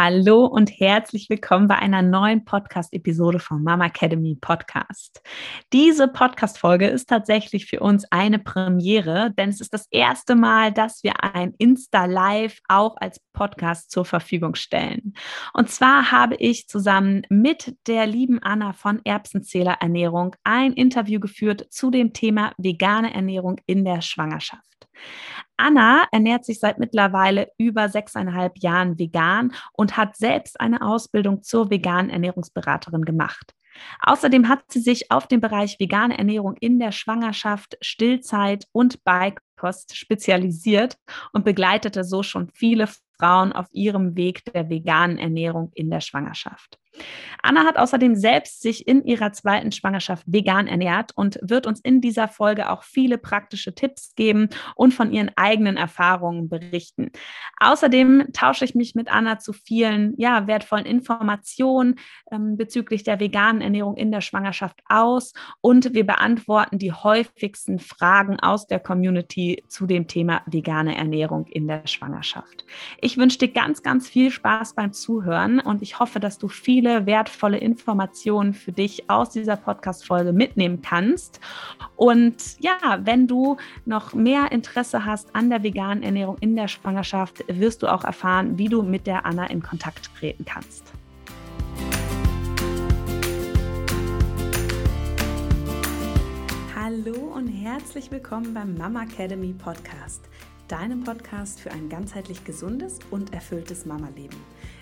Hallo und herzlich willkommen bei einer neuen Podcast-Episode vom Mama Academy Podcast. Diese Podcast-Folge ist tatsächlich für uns eine Premiere, denn es ist das erste Mal, dass wir ein Insta-Live auch als Podcast zur Verfügung stellen. Und zwar habe ich zusammen mit der lieben Anna von Erbsenzähler Ernährung ein Interview geführt zu dem Thema vegane Ernährung in der Schwangerschaft. Anna ernährt sich seit mittlerweile über sechseinhalb Jahren vegan und hat selbst eine Ausbildung zur veganen Ernährungsberaterin gemacht. Außerdem hat sie sich auf den Bereich vegane Ernährung in der Schwangerschaft, Stillzeit und Beikost spezialisiert und begleitete so schon viele Frauen auf ihrem Weg der veganen Ernährung in der Schwangerschaft. Anna hat außerdem selbst sich in ihrer zweiten Schwangerschaft vegan ernährt und wird uns in dieser Folge auch viele praktische Tipps geben und von ihren eigenen Erfahrungen berichten. Außerdem tausche ich mich mit Anna zu vielen ja, wertvollen Informationen ähm, bezüglich der veganen Ernährung in der Schwangerschaft aus und wir beantworten die häufigsten Fragen aus der Community zu dem Thema vegane Ernährung in der Schwangerschaft. Ich wünsche dir ganz, ganz viel Spaß beim Zuhören und ich hoffe, dass du viele wertvolle Informationen für dich aus dieser Podcast-Folge mitnehmen kannst. Und ja, wenn du noch mehr Interesse hast an der veganen Ernährung in der Schwangerschaft, wirst du auch erfahren, wie du mit der Anna in Kontakt treten kannst. Hallo und herzlich willkommen beim Mama Academy Podcast deinem Podcast für ein ganzheitlich gesundes und erfülltes Mama-Leben.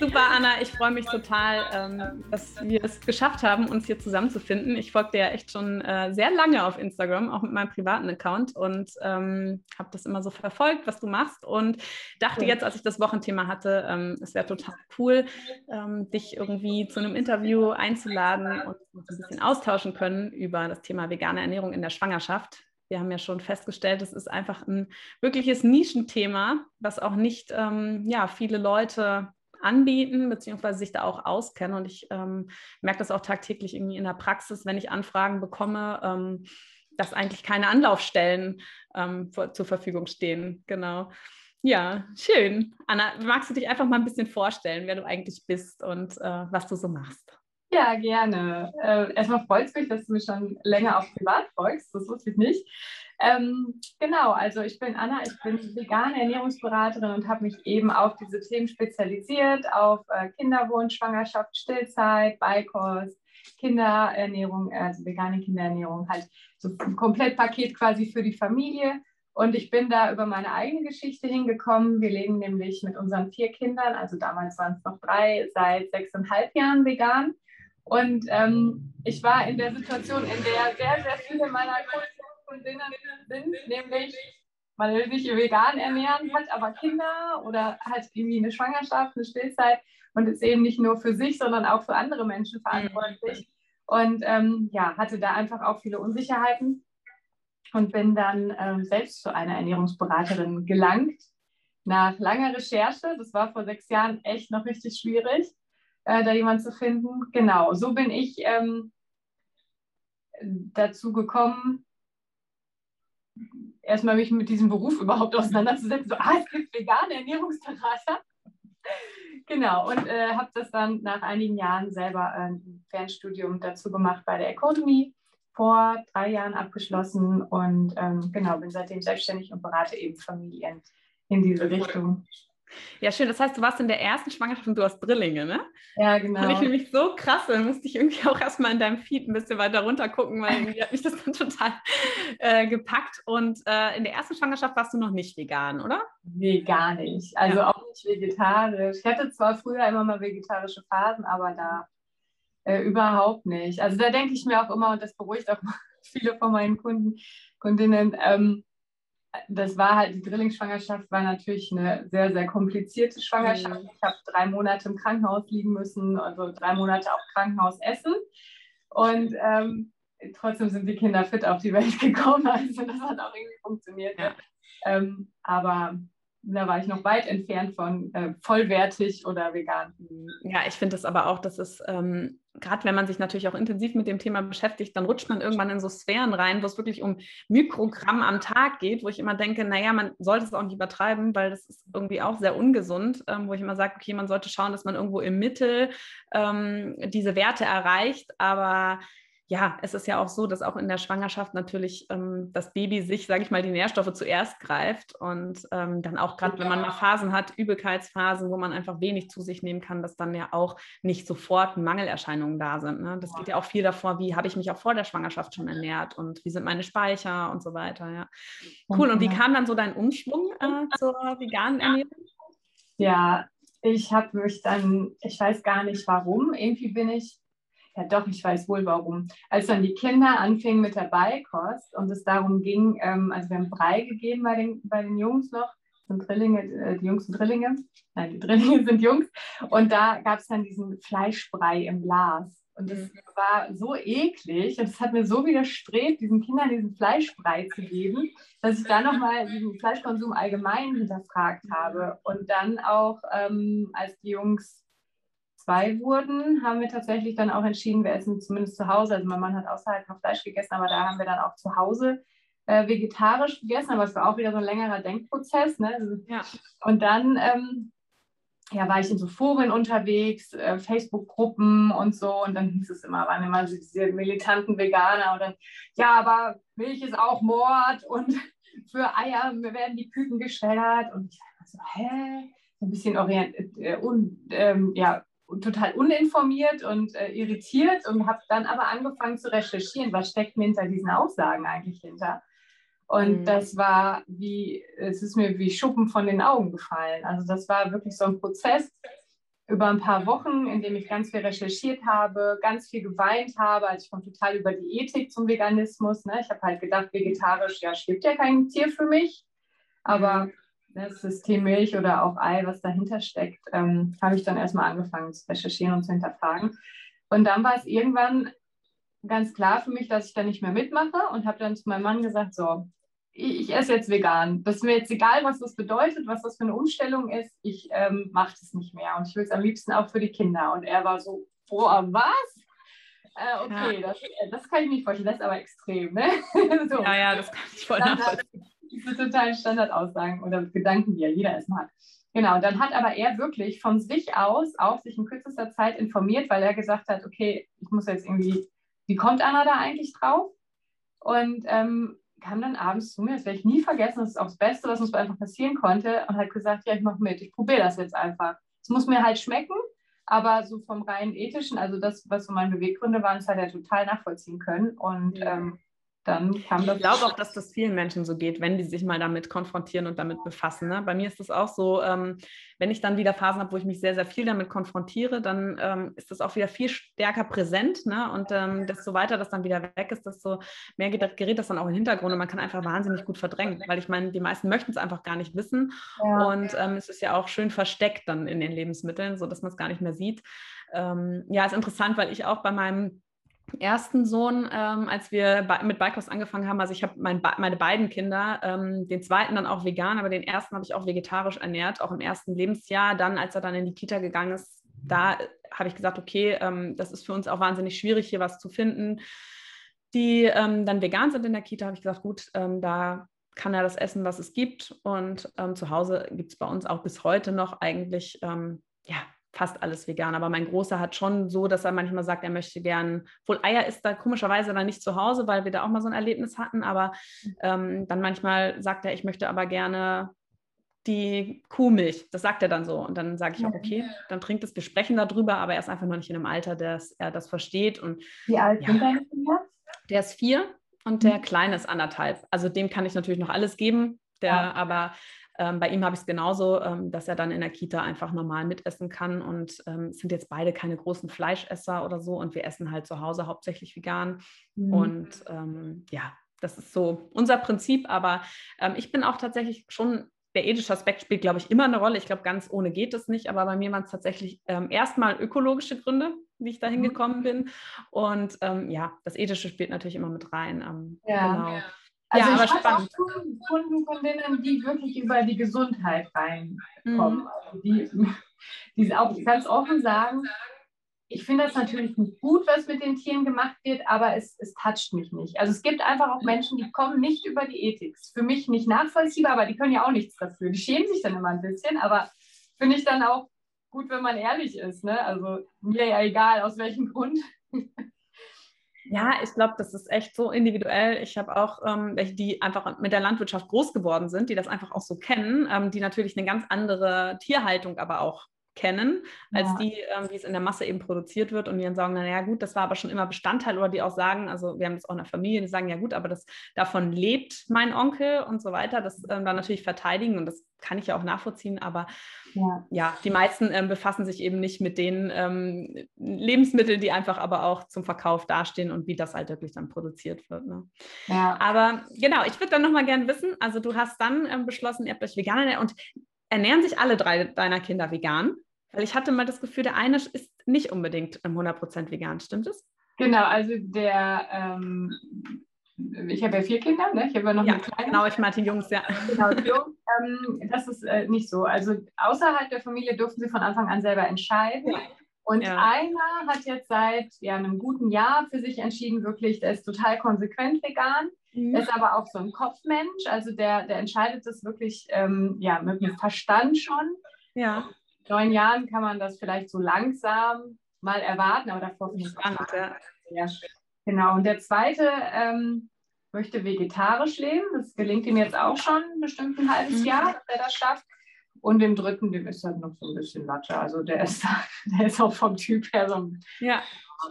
Super, Anna. Ich freue mich total, ähm, dass wir es geschafft haben, uns hier zusammenzufinden. Ich folge dir ja echt schon äh, sehr lange auf Instagram, auch mit meinem privaten Account und ähm, habe das immer so verfolgt, was du machst und dachte jetzt, als ich das Wochenthema hatte, ähm, es wäre total cool, ähm, dich irgendwie zu einem Interview einzuladen und uns ein bisschen austauschen können über das Thema vegane Ernährung in der Schwangerschaft wir haben ja schon festgestellt, es ist einfach ein wirkliches Nischenthema, was auch nicht ähm, ja, viele Leute anbieten, beziehungsweise sich da auch auskennen. Und ich ähm, merke das auch tagtäglich irgendwie in der Praxis, wenn ich Anfragen bekomme, ähm, dass eigentlich keine Anlaufstellen ähm, vor, zur Verfügung stehen. Genau. Ja, schön. Anna, magst du dich einfach mal ein bisschen vorstellen, wer du eigentlich bist und äh, was du so machst? Ja, gerne. Äh, erstmal freut es mich, dass du mich schon länger auf privat folgst. Das wusste ich nicht. Ähm, genau, also ich bin Anna, ich bin vegane Ernährungsberaterin und habe mich eben auf diese Themen spezialisiert, auf äh, Kinderwunsch, Schwangerschaft, Stillzeit, Beikost, Kinderernährung, also vegane Kinderernährung, halt so ein Komplettpaket quasi für die Familie. Und ich bin da über meine eigene Geschichte hingekommen. Wir leben nämlich mit unseren vier Kindern, also damals waren es noch drei, seit sechseinhalb Jahren vegan. Und ähm, ich war in der Situation, in der sehr, sehr viele meiner Kundinnen sind, nämlich man will sich vegan ernähren, hat aber Kinder oder hat irgendwie eine Schwangerschaft, eine Stillzeit und ist eben nicht nur für sich, sondern auch für andere Menschen verantwortlich. Und ähm, ja, hatte da einfach auch viele Unsicherheiten und bin dann ähm, selbst zu einer Ernährungsberaterin gelangt. Nach langer Recherche, das war vor sechs Jahren echt noch richtig schwierig, äh, da jemanden zu finden. Genau, so bin ich ähm, dazu gekommen, erstmal mich mit diesem Beruf überhaupt auseinanderzusetzen. So, ah, es gibt vegane Ernährungsberater. genau, und äh, habe das dann nach einigen Jahren selber ein Fernstudium dazu gemacht bei der Economy, vor drei Jahren abgeschlossen und ähm, genau, bin seitdem selbstständig und berate eben Familien in diese Richtung. Ja, schön. Das heißt, du warst in der ersten Schwangerschaft und du hast Drillinge, ne? Ja, genau. Fand ich nämlich so krass. Dann musste ich irgendwie auch erstmal in deinem Feed ein bisschen weiter runter gucken, weil irgendwie hat mich das dann total äh, gepackt. Und äh, in der ersten Schwangerschaft warst du noch nicht vegan, oder? Nee, gar nicht. Also ja. auch nicht vegetarisch. Ich hatte zwar früher immer mal vegetarische Phasen, aber da äh, überhaupt nicht. Also da denke ich mir auch immer, und das beruhigt auch viele von meinen Kunden, Kundinnen, ähm, das war halt, die Drillingsschwangerschaft war natürlich eine sehr, sehr komplizierte Schwangerschaft. Mhm. Ich habe drei Monate im Krankenhaus liegen müssen, also drei Monate auch Krankenhaus essen. Und ähm, trotzdem sind die Kinder fit auf die Welt gekommen. Also das hat auch irgendwie funktioniert. Ja. Ähm, aber da war ich noch weit entfernt von äh, vollwertig oder vegan. Ja, ich finde das aber auch, dass es, ähm, gerade wenn man sich natürlich auch intensiv mit dem Thema beschäftigt, dann rutscht man irgendwann in so Sphären rein, wo es wirklich um Mikrogramm am Tag geht, wo ich immer denke, naja, man sollte es auch nicht übertreiben, weil das ist irgendwie auch sehr ungesund, ähm, wo ich immer sage, okay, man sollte schauen, dass man irgendwo im Mittel ähm, diese Werte erreicht, aber ja, es ist ja auch so, dass auch in der Schwangerschaft natürlich ähm, das Baby sich, sage ich mal, die Nährstoffe zuerst greift und ähm, dann auch gerade, wenn man mal Phasen hat, Übelkeitsphasen, wo man einfach wenig zu sich nehmen kann, dass dann ja auch nicht sofort Mangelerscheinungen da sind. Ne? Das geht ja auch viel davor, wie habe ich mich auch vor der Schwangerschaft schon ernährt und wie sind meine Speicher und so weiter. Ja. Cool. Und wie kam dann so dein Umschwung äh, zur veganen Ernährung? Ja, ich habe mich dann, ich weiß gar nicht warum, irgendwie bin ich ja, doch, ich weiß wohl warum. Als dann die Kinder anfingen mit der Beikost und es darum ging, ähm, also wir haben Brei gegeben bei den, bei den Jungs noch, sind Drillinge, äh, die Jungs sind Drillinge, nein, die Drillinge sind Jungs. Und da gab es dann diesen Fleischbrei im Glas. Und das mhm. war so eklig und es hat mir so widerstrebt, diesen Kindern diesen Fleischbrei zu geben, dass ich dann nochmal diesen Fleischkonsum allgemein hinterfragt habe. Und dann auch, ähm, als die Jungs zwei wurden, haben wir tatsächlich dann auch entschieden, wir essen zumindest zu Hause. Also mein Mann hat außerhalb noch Fleisch gegessen, aber da haben wir dann auch zu Hause äh, vegetarisch gegessen. Aber es war auch wieder so ein längerer Denkprozess. Ne? Also, ja. Und dann ähm, ja, war ich in so Foren unterwegs, äh, Facebook-Gruppen und so. Und dann hieß es immer, waren immer diese militanten Veganer. Und dann, ja, aber Milch ist auch Mord und für Eier werden die Küken geschreddert. Und ich dachte so, hä? So ein bisschen orient, äh, un, ähm, ja, total uninformiert und äh, irritiert und habe dann aber angefangen zu recherchieren, was steckt mir hinter diesen Aussagen eigentlich hinter. Und mhm. das war wie, es ist mir wie Schuppen von den Augen gefallen. Also das war wirklich so ein Prozess über ein paar Wochen, in dem ich ganz viel recherchiert habe, ganz viel geweint habe. Also ich komme total über die Ethik zum Veganismus. Ne? Ich habe halt gedacht, vegetarisch, ja, stirbt ja kein Tier für mich. Aber mhm das System Milch oder auch Ei, was dahinter steckt, ähm, habe ich dann erstmal angefangen zu recherchieren und zu hinterfragen. Und dann war es irgendwann ganz klar für mich, dass ich da nicht mehr mitmache und habe dann zu meinem Mann gesagt, so, ich, ich, esse jetzt vegan. Das ist mir jetzt egal, was das bedeutet, was das für eine Umstellung ist. Ich ähm, mache das nicht mehr und ich will es am liebsten auch für die Kinder. Und er war so, boah, was? Äh, okay, ja. das, das, kann ich nicht vorstellen, das ist aber extrem. Ne? so. Ja, ja, das kann ich voll nachvollziehen diese totalen Standardaussagen oder Gedanken, die ja jeder erstmal hat. Genau, dann hat aber er wirklich von sich aus auch sich in kürzester Zeit informiert, weil er gesagt hat, okay, ich muss jetzt irgendwie, wie kommt Anna da eigentlich drauf? Und ähm, kam dann abends zu mir, das werde ich nie vergessen, das ist auch das Beste, was uns einfach passieren konnte, und hat gesagt, ja, ich mache mit, ich probiere das jetzt einfach. Es muss mir halt schmecken, aber so vom rein ethischen, also das, was so meine Beweggründe waren, das hat er total nachvollziehen können. Und ja. ähm, dann kam das. Ich glaube auch, dass das vielen Menschen so geht, wenn die sich mal damit konfrontieren und damit befassen. Ne? Bei mir ist das auch so, ähm, wenn ich dann wieder Phasen habe, wo ich mich sehr, sehr viel damit konfrontiere, dann ähm, ist das auch wieder viel stärker präsent. Ne? Und ähm, desto weiter das dann wieder weg ist, desto mehr gerät, das dann auch in den Hintergrund und man kann einfach wahnsinnig gut verdrängen, weil ich meine, die meisten möchten es einfach gar nicht wissen. Ja. Und ähm, es ist ja auch schön versteckt dann in den Lebensmitteln, sodass man es gar nicht mehr sieht. Ähm, ja, ist interessant, weil ich auch bei meinem ersten Sohn, ähm, als wir mit Beikost angefangen haben, also ich habe mein, meine beiden Kinder, ähm, den zweiten dann auch vegan, aber den ersten habe ich auch vegetarisch ernährt, auch im ersten Lebensjahr. Dann, als er dann in die Kita gegangen ist, da habe ich gesagt, okay, ähm, das ist für uns auch wahnsinnig schwierig, hier was zu finden, die ähm, dann vegan sind in der Kita, habe ich gesagt, gut, ähm, da kann er das essen, was es gibt. Und ähm, zu Hause gibt es bei uns auch bis heute noch eigentlich, ja, fast alles vegan. Aber mein Großer hat schon so, dass er manchmal sagt, er möchte gern, wohl Eier ist da komischerweise dann nicht zu Hause, weil wir da auch mal so ein Erlebnis hatten. Aber ähm, dann manchmal sagt er, ich möchte aber gerne die Kuhmilch. Das sagt er dann so. Und dann sage ich auch, okay, dann trinkt es, wir sprechen darüber, aber er ist einfach noch nicht in einem Alter, dass er das versteht. Und, Wie alt ja, sind deine Kinder? Der ist vier und der mhm. Kleine ist anderthalb. Also dem kann ich natürlich noch alles geben. Der, aber ähm, bei ihm habe ich es genauso, ähm, dass er dann in der Kita einfach normal mitessen kann und ähm, sind jetzt beide keine großen Fleischesser oder so und wir essen halt zu Hause hauptsächlich vegan. Mhm. Und ähm, ja, das ist so unser Prinzip, aber ähm, ich bin auch tatsächlich schon der ethische Aspekt spielt, glaube ich, immer eine Rolle. Ich glaube, ganz ohne geht es nicht, aber bei mir waren es tatsächlich ähm, erstmal ökologische Gründe. wie ich da hingekommen mhm. bin. Und ähm, ja, das Ethische spielt natürlich immer mit rein. Ähm, ja. Genau. Also ja, ich habe auch Kunden von denen, die wirklich über die Gesundheit reinkommen. Mhm. Also die, die auch ganz offen sagen, ich finde das natürlich nicht gut, was mit den Tieren gemacht wird, aber es, es toucht mich nicht. Also es gibt einfach auch Menschen, die kommen nicht über die Ethik. Für mich nicht nachvollziehbar, aber die können ja auch nichts dafür. Die schämen sich dann immer ein bisschen, aber finde ich dann auch gut, wenn man ehrlich ist. Ne? Also mir ja egal, aus welchem Grund. Ja, ich glaube, das ist echt so individuell. Ich habe auch ähm, welche, die einfach mit der Landwirtschaft groß geworden sind, die das einfach auch so kennen, ähm, die natürlich eine ganz andere Tierhaltung aber auch kennen, als ja. die, ähm, wie es in der Masse eben produziert wird und die dann sagen, naja gut, das war aber schon immer Bestandteil oder die auch sagen, also wir haben das auch in der Familie, die sagen, ja gut, aber das davon lebt mein Onkel und so weiter, das ähm, dann natürlich verteidigen und das kann ich ja auch nachvollziehen, aber ja, ja die meisten ähm, befassen sich eben nicht mit den ähm, Lebensmitteln, die einfach aber auch zum Verkauf dastehen und wie das halt wirklich dann produziert wird. Ne? Ja. Aber genau, ich würde dann nochmal gerne wissen, also du hast dann ähm, beschlossen, ihr habt euch vegan und ernähren sich alle drei deiner Kinder vegan? Weil ich hatte mal das Gefühl, der eine ist nicht unbedingt 100% vegan, stimmt es? Genau, also der, ähm, ich habe ja vier Kinder, ne? ich habe ja noch ja, eine kleine. Genau, ich meinte Jungs, ja. Genau, Jungs, ähm, das ist äh, nicht so. Also außerhalb der Familie durften sie von Anfang an selber entscheiden. Ja. Und ja. einer hat jetzt seit ja, einem guten Jahr für sich entschieden, wirklich, der ist total konsequent vegan. Mhm. Ist aber auch so ein Kopfmensch, also der, der entscheidet das wirklich ähm, ja, mit dem Verstand schon. Ja. Neun Jahren kann man das vielleicht so langsam mal erwarten, aber davor finde ich spannend. Ja. ja. Genau. Und der zweite ähm, möchte vegetarisch leben. Das gelingt ihm jetzt auch schon bestimmt ein halbes mhm. Jahr, dass er das schafft. Und dem dritten, dem ist halt noch so ein bisschen Latte. Also der ist, der ist auch vom Typ her so ein ja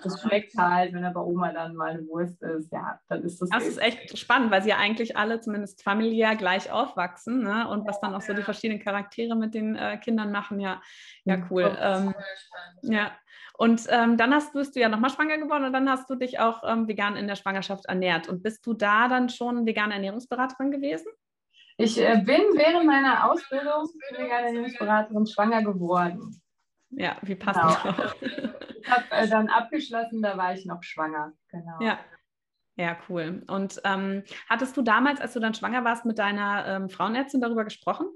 das schmeckt halt, wenn er bei Oma dann mal eine Wurst ist, ja, dann ist das. Das ist echt spannend, weil sie ja eigentlich alle zumindest familiär gleich aufwachsen, ne? Und was dann auch so die verschiedenen Charaktere mit den äh, Kindern machen, ja, ja, cool. Ähm, ja. Und ähm, dann hast, bist du ja nochmal schwanger geworden und dann hast du dich auch ähm, vegan in der Schwangerschaft ernährt. Und bist du da dann schon vegane Ernährungsberaterin gewesen? Ich äh, bin während meiner Ausbildung vegane Ernährungsberaterin schwanger geworden. Ja, wie passend. Genau. Ich habe äh, dann abgeschlossen, da war ich noch schwanger. Genau. Ja. Ja, cool. Und ähm, hattest du damals, als du dann schwanger warst, mit deiner ähm, Frauenärztin darüber gesprochen?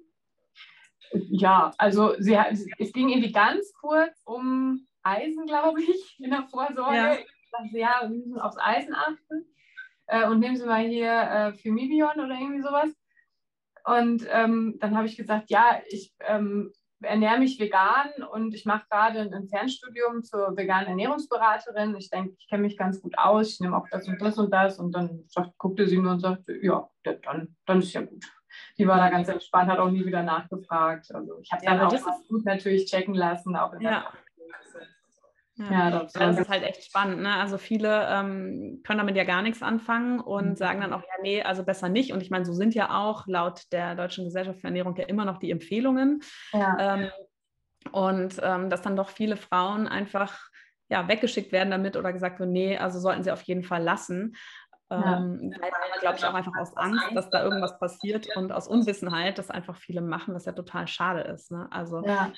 Ja, also sie, es ging irgendwie ganz kurz um Eisen, glaube ich, in der Vorsorge. Ja. Ich dachte, ja, wir müssen aufs Eisen achten. Äh, und nehmen Sie mal hier äh, Firmibion oder irgendwie sowas. Und ähm, dann habe ich gesagt, ja, ich ähm, ernähre mich vegan und ich mache gerade ein Fernstudium zur veganen Ernährungsberaterin. Ich denke, ich kenne mich ganz gut aus, ich nehme auch das und das und das. Und dann sagt, guckte sie nur und sagte, ja, dann, dann ist ja gut. Die war da ganz entspannt, hat auch nie wieder nachgefragt. Also ich habe dann ja, auch das gut natürlich checken lassen, auch in ja. Der ja, das, das ist halt echt spannend. Ne? Also viele ähm, können damit ja gar nichts anfangen und mhm. sagen dann auch, ja, nee, also besser nicht. Und ich meine, so sind ja auch laut der Deutschen Gesellschaft für Ernährung ja immer noch die Empfehlungen. Ja. Ähm, und ähm, dass dann doch viele Frauen einfach ja, weggeschickt werden damit oder gesagt wird, nee, also sollten sie auf jeden Fall lassen. Ja. Ähm, glaube ich, auch einfach aus Angst, dass da irgendwas passiert und aus Unwissenheit, dass einfach viele machen, was ja total schade ist. Ne? Also ja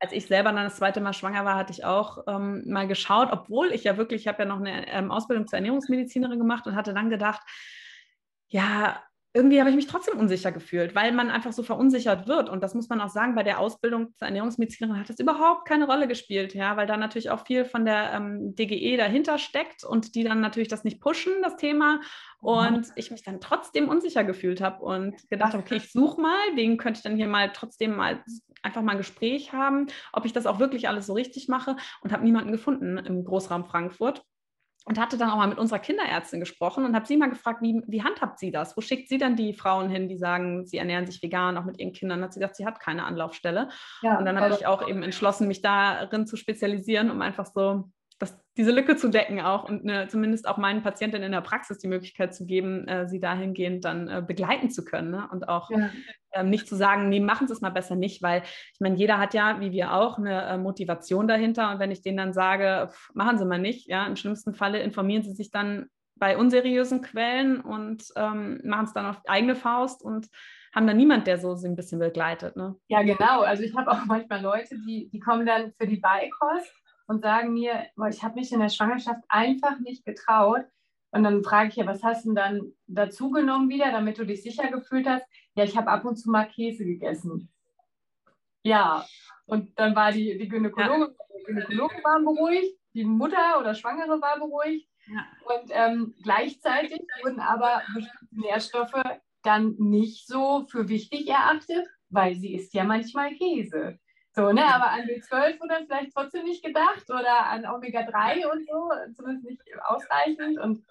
als ich selber dann das zweite Mal schwanger war, hatte ich auch ähm, mal geschaut, obwohl ich ja wirklich, ich habe ja noch eine ähm, Ausbildung zur Ernährungsmedizinerin gemacht und hatte dann gedacht, ja, irgendwie habe ich mich trotzdem unsicher gefühlt, weil man einfach so verunsichert wird. Und das muss man auch sagen, bei der Ausbildung zur Ernährungsmedizinerin hat das überhaupt keine Rolle gespielt, ja, weil da natürlich auch viel von der ähm, DGE dahinter steckt und die dann natürlich das nicht pushen, das Thema. Und mhm. ich mich dann trotzdem unsicher gefühlt habe und gedacht habe, okay, ich suche mal, wen könnte ich dann hier mal trotzdem mal einfach mal ein Gespräch haben, ob ich das auch wirklich alles so richtig mache und habe niemanden gefunden im Großraum Frankfurt und hatte dann auch mal mit unserer Kinderärztin gesprochen und habe sie mal gefragt, wie, wie handhabt sie das? Wo schickt sie dann die Frauen hin, die sagen, sie ernähren sich vegan, auch mit ihren Kindern? Hat sie gesagt, sie hat keine Anlaufstelle. Ja, und dann habe ich auch eben entschlossen, mich darin zu spezialisieren, um einfach so diese Lücke zu decken auch und eine, zumindest auch meinen Patientinnen in der Praxis die Möglichkeit zu geben, äh, sie dahingehend dann äh, begleiten zu können ne? und auch ja. ähm, nicht zu sagen, nee, machen Sie es mal besser nicht, weil ich meine, jeder hat ja, wie wir auch, eine äh, Motivation dahinter und wenn ich denen dann sage, pff, machen Sie mal nicht, ja, im schlimmsten Falle informieren Sie sich dann bei unseriösen Quellen und ähm, machen es dann auf eigene Faust und haben dann niemand, der so sie ein bisschen begleitet. Ne? Ja, genau. Also ich habe auch manchmal Leute, die, die kommen dann für die Beikost und sagen mir, ich habe mich in der Schwangerschaft einfach nicht getraut. Und dann frage ich ja, was hast du denn dann dazu genommen wieder, damit du dich sicher gefühlt hast? Ja, ich habe ab und zu mal Käse gegessen. Ja, und dann war die, die Gynäkologin, ja. Gynäkologe waren beruhigt, die Mutter oder Schwangere war beruhigt. Ja. Und ähm, gleichzeitig wurden aber bestimmte Nährstoffe dann nicht so für wichtig erachtet, weil sie isst ja manchmal Käse. So, ne, aber an B12 wurde vielleicht trotzdem nicht gedacht oder an Omega-3 und so, zumindest nicht ausreichend. Und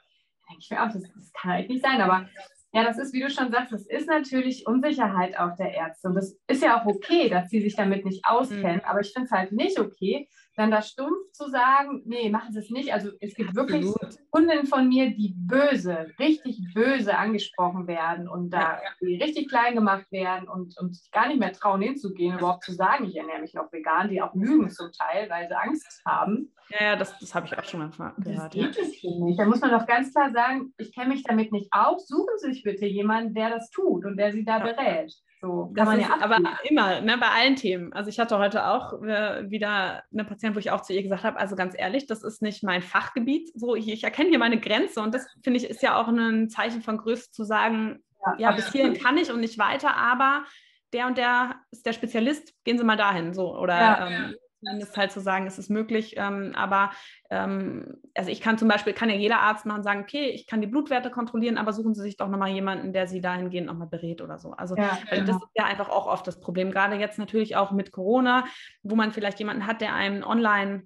denke ich mir auch, das, das kann halt nicht sein. Aber ja, das ist, wie du schon sagst, das ist natürlich Unsicherheit auch der Ärzte. Und das ist ja auch okay, dass sie sich damit nicht auskennen. Mhm. Aber ich finde es halt nicht okay, dann da stumpf zu sagen, nee, machen Sie es nicht. Also es gibt wirklich Kunden von mir, die böse, richtig böse angesprochen werden und da ja. richtig klein gemacht werden und, und sich gar nicht mehr trauen hinzugehen, überhaupt zu sagen, ich ernähre mich noch vegan, die auch lügen zum Teil, weil sie Angst haben. Ja, ja das, das habe ich auch schon mal gehört. Das geht ja. nicht. Da muss man doch ganz klar sagen, ich kenne mich damit nicht aus. Suchen Sie sich bitte jemanden, der das tut und der Sie da berät. So kann man ja aber immer, ne, bei allen Themen. Also ich hatte heute auch äh, wieder eine Patientin, wo ich auch zu ihr gesagt habe, also ganz ehrlich, das ist nicht mein Fachgebiet. So, ich, ich erkenne hier meine Grenze und das finde ich ist ja auch ein Zeichen von Größe zu sagen, ja, ja bis hierhin kann ich und nicht weiter, aber der und der ist der Spezialist, gehen Sie mal dahin. So, oder ja. ähm, zumindest halt zu sagen, es ist möglich. Ähm, aber ähm, also ich kann zum Beispiel, kann ja jeder Arzt machen, sagen, okay, ich kann die Blutwerte kontrollieren, aber suchen Sie sich doch nochmal jemanden, der Sie dahingehend nochmal berät oder so. Also ja, genau. das ist ja einfach auch oft das Problem. Gerade jetzt natürlich auch mit Corona, wo man vielleicht jemanden hat, der einem online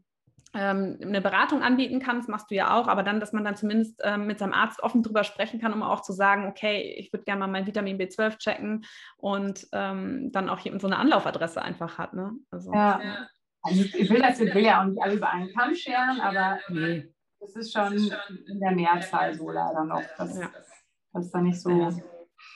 ähm, eine Beratung anbieten kann, das machst du ja auch, aber dann, dass man dann zumindest ähm, mit seinem Arzt offen drüber sprechen kann, um auch zu sagen, okay, ich würde gerne mal mein Vitamin B12 checken und ähm, dann auch hier so eine Anlaufadresse einfach hat. Ne? Also, ja. ja. Also ich will das will ja auch nicht alle über einen Kamm scheren, aber nee. das ist schon in der Mehrzahl so leider noch, dass, ja. dass da nicht so.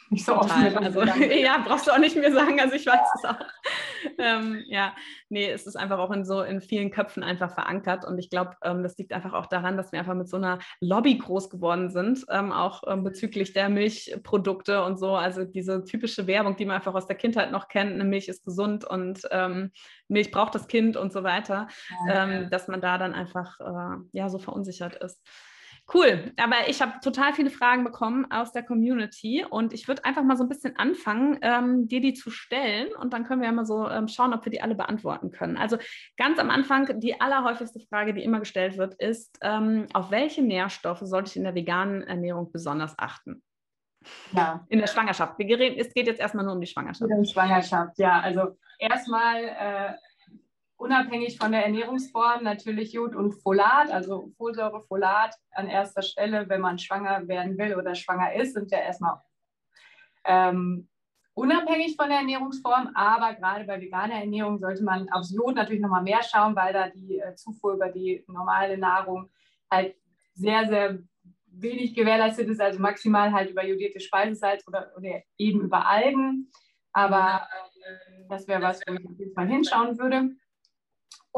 Ja nicht so oft mit also, Ja, brauchst du auch nicht mehr sagen. Also ich weiß es auch. ähm, ja, nee, es ist einfach auch in so in vielen Köpfen einfach verankert. Und ich glaube, ähm, das liegt einfach auch daran, dass wir einfach mit so einer Lobby groß geworden sind, ähm, auch ähm, bezüglich der Milchprodukte und so. Also diese typische Werbung, die man einfach aus der Kindheit noch kennt, eine Milch ist gesund und ähm, Milch braucht das Kind und so weiter, ja, ja. Ähm, dass man da dann einfach äh, ja so verunsichert ist. Cool, aber ich habe total viele Fragen bekommen aus der Community und ich würde einfach mal so ein bisschen anfangen, ähm, dir die zu stellen und dann können wir ja mal so ähm, schauen, ob wir die alle beantworten können. Also ganz am Anfang, die allerhäufigste Frage, die immer gestellt wird, ist, ähm, auf welche Nährstoffe sollte ich in der veganen Ernährung besonders achten? Ja. In der Schwangerschaft. Es geht jetzt erstmal nur um die Schwangerschaft. In der Schwangerschaft, ja. Also erstmal äh, unabhängig von der Ernährungsform natürlich Jod und Folat, also Folsäure, Folat an erster Stelle, wenn man schwanger werden will oder schwanger ist, sind ja erstmal ähm, unabhängig von der Ernährungsform, aber gerade bei veganer Ernährung sollte man aufs Jod natürlich nochmal mehr schauen, weil da die äh, Zufuhr über die normale Nahrung halt sehr, sehr wenig gewährleistet ist, also maximal halt über jodierte Speisesalz oder, oder eben über Algen. Aber äh, das wäre was, wo ich auf jeden Fall hinschauen würde.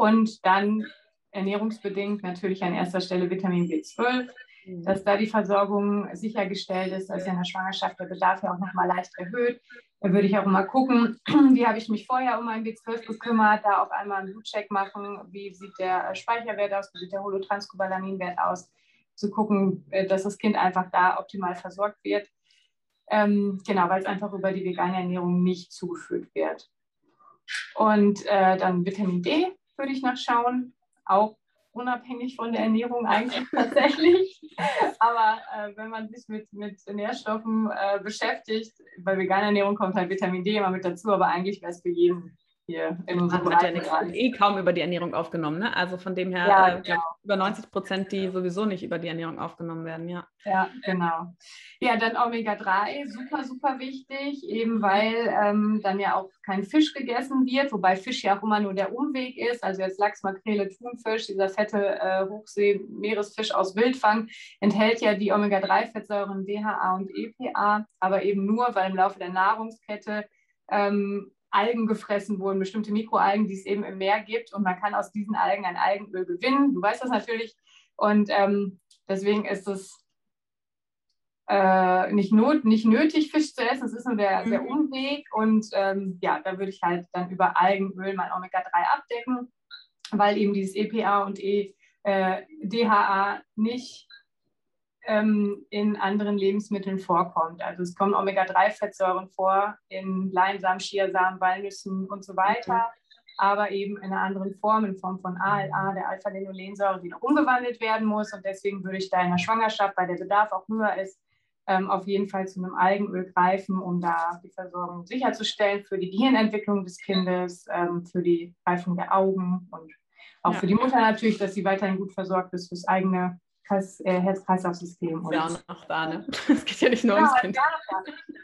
Und dann ernährungsbedingt natürlich an erster Stelle Vitamin B12, mhm. dass da die Versorgung sichergestellt ist. Da ist ja in der Schwangerschaft der Bedarf ja auch nochmal leicht erhöht. Da würde ich auch immer gucken, wie habe ich mich vorher um mein B12 gekümmert, da auch einmal einen Blutcheck machen, wie sieht der Speicherwert aus, wie sieht der Holotranscobalaminwert aus, zu gucken, äh, dass das Kind einfach da optimal versorgt wird. Ähm, genau, weil es einfach über die vegane Ernährung nicht zugeführt wird. Und äh, dann Vitamin D würde ich nachschauen. Auch unabhängig von der Ernährung eigentlich tatsächlich. Aber äh, wenn man sich mit, mit Nährstoffen äh, beschäftigt, bei veganer Ernährung kommt halt Vitamin D immer mit dazu, aber eigentlich wäre es für jeden hier in unserem Bereich. Hat ja eh kaum über die Ernährung aufgenommen, ne? Also von dem her ja, äh, genau. über 90 Prozent, die sowieso nicht über die Ernährung aufgenommen werden, ja. Ja, genau. Ja, dann Omega-3, super, super wichtig, eben weil ähm, dann ja auch kein Fisch gegessen wird, wobei Fisch ja auch immer nur der Umweg ist. Also jetzt Lachs, Makrele, Thunfisch, dieser fette äh, Hochsee-Meeresfisch aus Wildfang enthält ja die Omega-3-Fettsäuren DHA und EPA, aber eben nur, weil im Laufe der Nahrungskette ähm, Algen gefressen wurden, bestimmte Mikroalgen, die es eben im Meer gibt. Und man kann aus diesen Algen ein Algenöl gewinnen. Du weißt das natürlich. Und ähm, deswegen ist es äh, nicht, not, nicht nötig, Fisch zu essen. Es ist nur der, der. Umweg. Und ähm, ja, da würde ich halt dann über Algenöl mein Omega-3 abdecken. weil eben dieses EPA und e, äh, DHA nicht ähm, in anderen Lebensmitteln vorkommt. Also es kommen Omega-3-Fettsäuren vor in Leinsamen, Chiasamen, Walnüssen und so weiter, mhm. aber eben in einer anderen Form, in Form von ALA, der Alpha-Linolensäure, die noch umgewandelt werden muss. Und deswegen würde ich da in der Schwangerschaft, weil der Bedarf auch höher ist, ähm, auf jeden Fall zu einem Algenöl greifen, um da die Versorgung sicherzustellen für die Gehirnentwicklung des Kindes, ähm, für die Reifung der Augen und auch ja. für die Mutter natürlich, dass sie weiterhin gut versorgt ist fürs eigene äh, Herz-Kreislauf-System. Ja, auch noch da, ne? Es geht ja nicht nur ja, ums Kind. Ja,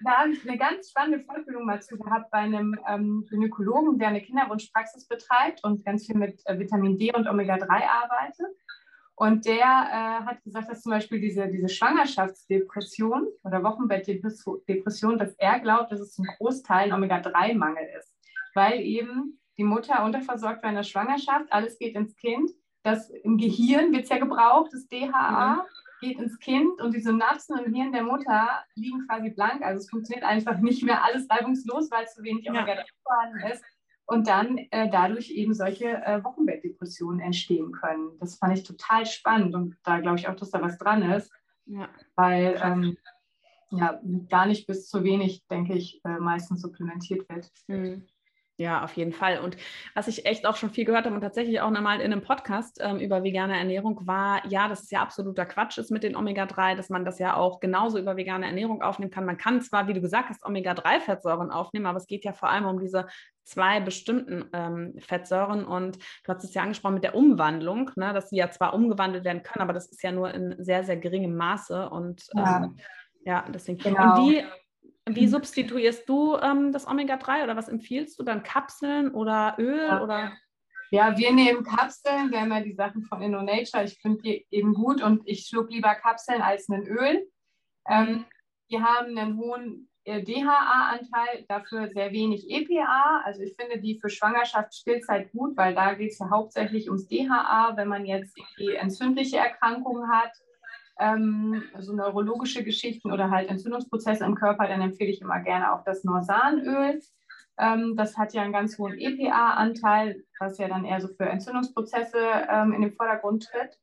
da habe ich eine ganz spannende Fortbildung mal zu gehabt bei einem ähm, Gynäkologen, der eine Kinderwunschpraxis betreibt und ganz viel mit äh, Vitamin D und Omega-3 arbeitet. Und der äh, hat gesagt, dass zum Beispiel diese, diese Schwangerschaftsdepression oder Wochenbettdepression, dass er glaubt, dass es ein Großteil Omega-3-Mangel ist, weil eben die Mutter unterversorgt war in der Schwangerschaft, alles geht ins Kind. Das im Gehirn wird es ja gebraucht, das DHA mhm. geht ins Kind und die Synapsen im Hirn der Mutter liegen quasi blank. Also es funktioniert einfach nicht mehr alles reibungslos, weil zu wenig Omega-3 vorhanden ist und dann äh, dadurch eben solche äh, Wochenbettdepressionen entstehen können. Das fand ich total spannend und da glaube ich auch, dass da was dran ist, ja. weil ähm, ja, gar nicht bis zu wenig, denke ich, äh, meistens supplementiert wird. Mhm. Ja, auf jeden Fall. Und was ich echt auch schon viel gehört habe und tatsächlich auch nochmal in einem Podcast ähm, über vegane Ernährung war, ja, dass es ja absoluter Quatsch ist mit den Omega-3, dass man das ja auch genauso über vegane Ernährung aufnehmen kann. Man kann zwar, wie du gesagt hast, Omega-3-Fettsäuren aufnehmen, aber es geht ja vor allem um diese zwei bestimmten ähm, Fettsäuren. Und du hast es ja angesprochen mit der Umwandlung, ne, dass sie ja zwar umgewandelt werden können, aber das ist ja nur in sehr, sehr geringem Maße. Und ja, ähm, ja deswegen. Genau. Und wie wie mhm. substituierst du ähm, das Omega-3 oder was empfiehlst du dann? Kapseln oder Öl? Ja. Oder? ja, wir nehmen Kapseln. Wir haben ja die Sachen von InnoNature. Ich finde die eben gut und ich schlug lieber Kapseln als ein Öl. Ähm, die haben einen hohen äh, DHA-Anteil, dafür sehr wenig EPA. Also ich finde die für Schwangerschaft, Stillzeit gut, weil da geht es ja hauptsächlich ums DHA. Wenn man jetzt die entzündliche Erkrankungen hat, ähm, so neurologische Geschichten oder halt Entzündungsprozesse im Körper, dann empfehle ich immer gerne auch das Norsanöl. Ähm, das hat ja einen ganz hohen EPA-Anteil, was ja dann eher so für Entzündungsprozesse ähm, in den Vordergrund tritt.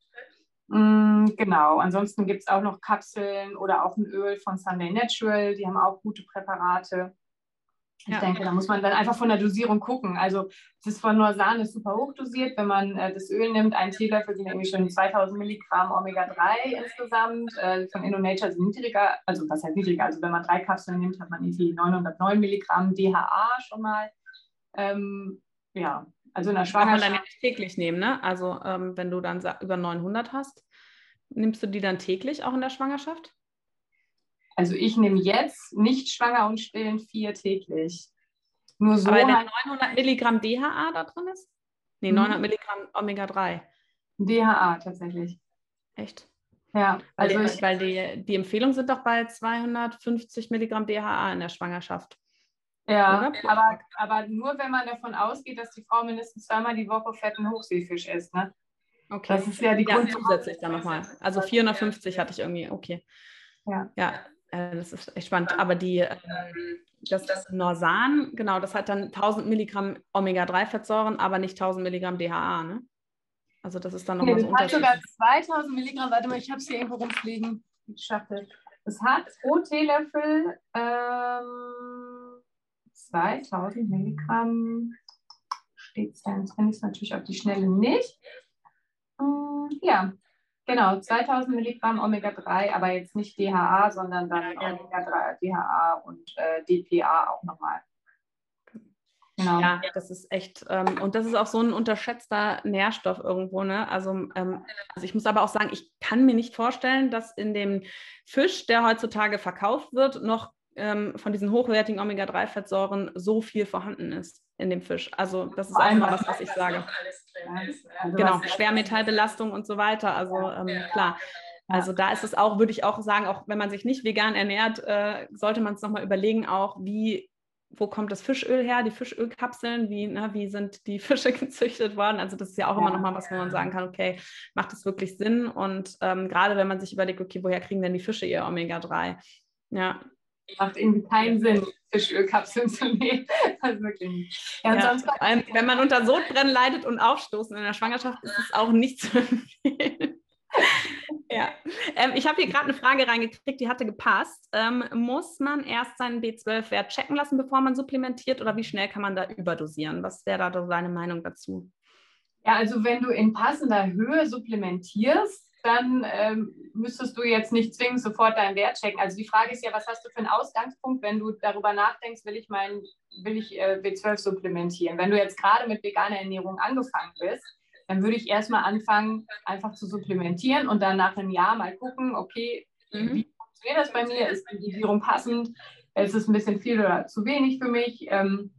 Mm, genau, ansonsten gibt es auch noch Kapseln oder auch ein Öl von Sunday Natural, die haben auch gute Präparate. Ich ja. denke, da muss man dann einfach von der Dosierung gucken. Also das von Norsan ist super hoch dosiert. Wenn man äh, das Öl nimmt, ein Teelöffel sind irgendwie schon 2000 Milligramm Omega-3 insgesamt. Äh, von InnoNature sind niedriger, also was heißt niedriger? Also wenn man drei Kapseln nimmt, hat man irgendwie 909 Milligramm DHA schon mal. Ähm, ja, also in der Schwangerschaft. Kann man dann nicht täglich nehmen, ne? Also ähm, wenn du dann über 900 hast, nimmst du die dann täglich auch in der Schwangerschaft? Also ich nehme jetzt nicht schwanger und stillen vier täglich. Nur so. Aber wenn 900 Milligramm DHA da drin ist? Nee, 900 mhm. Milligramm Omega-3. DHA tatsächlich. Echt? Ja. Also weil, die, weil die, die Empfehlungen sind doch bei 250 Milligramm DHA in der Schwangerschaft. Ja, aber, aber nur wenn man davon ausgeht, dass die Frau mindestens zweimal die Woche fetten Hochseefisch isst, ne? Okay. Das ist ja die ja, zusätzlich dann nochmal. Also 450 hatte ich irgendwie, okay. Ja. Ja, äh, das ist echt spannend. Aber die, ähm, das, das Norsan, genau, das hat dann 1000 Milligramm Omega-3-Fettsäuren, aber nicht 1000 Milligramm DHA, ne? Also das ist dann nochmal nee, so Unterschied. Das hat sogar 2000 Milligramm, warte mal, ich habe es hier irgendwo rumfliegen, die Schachtel. Es hat pro Teelöffel ähm, 2000 Milligramm, steht es ja, jetzt finde ich es natürlich auf die Schnelle nicht. Ähm, ja, Genau, 2000 Milligramm Omega-3, aber jetzt nicht DHA, sondern dann Omega-3, DHA und äh, DPA auch nochmal. Genau. Ja, das ist echt, ähm, und das ist auch so ein unterschätzter Nährstoff irgendwo, ne? Also, ähm, also ich muss aber auch sagen, ich kann mir nicht vorstellen, dass in dem Fisch, der heutzutage verkauft wird, noch ähm, von diesen hochwertigen Omega-3-Fettsäuren so viel vorhanden ist in dem Fisch. Also das ist auch immer was, was ich sage. Also genau, Schwermetallbelastung und so weiter. Also ähm, klar. Also da ist es auch, würde ich auch sagen, auch wenn man sich nicht vegan ernährt, äh, sollte man es nochmal überlegen, auch wie, wo kommt das Fischöl her, die Fischölkapseln, wie, ne, wie sind die Fische gezüchtet worden? Also das ist ja auch immer nochmal was, wo man sagen kann, okay, macht das wirklich Sinn? Und ähm, gerade wenn man sich überlegt, okay, woher kriegen denn die Fische ihr Omega-3? Ja, Macht irgendwie keinen Sinn. Fischölkapseln zu nehmen. Also wirklich. Ja, ja, wenn man unter Sodbrennen leidet und Aufstoßen in der Schwangerschaft, ist es auch nicht zu empfehlen. ja, ähm, ich habe hier gerade eine Frage reingekriegt, die hatte gepasst. Ähm, muss man erst seinen B12-Wert checken lassen, bevor man supplementiert oder wie schnell kann man da überdosieren? Was wäre da deine Meinung dazu? Ja, also wenn du in passender Höhe supplementierst, dann ähm, müsstest du jetzt nicht zwingend sofort deinen Wert checken. Also die Frage ist ja, was hast du für einen Ausgangspunkt, wenn du darüber nachdenkst, will ich mein, will ich äh, B12 supplementieren? Wenn du jetzt gerade mit veganer Ernährung angefangen bist, dann würde ich erstmal anfangen, einfach zu supplementieren und dann nach einem Jahr mal gucken, okay, mhm. wie funktioniert das bei mir? Ist die Dosierung passend? Ist es ein bisschen viel oder zu wenig für mich? Ähm,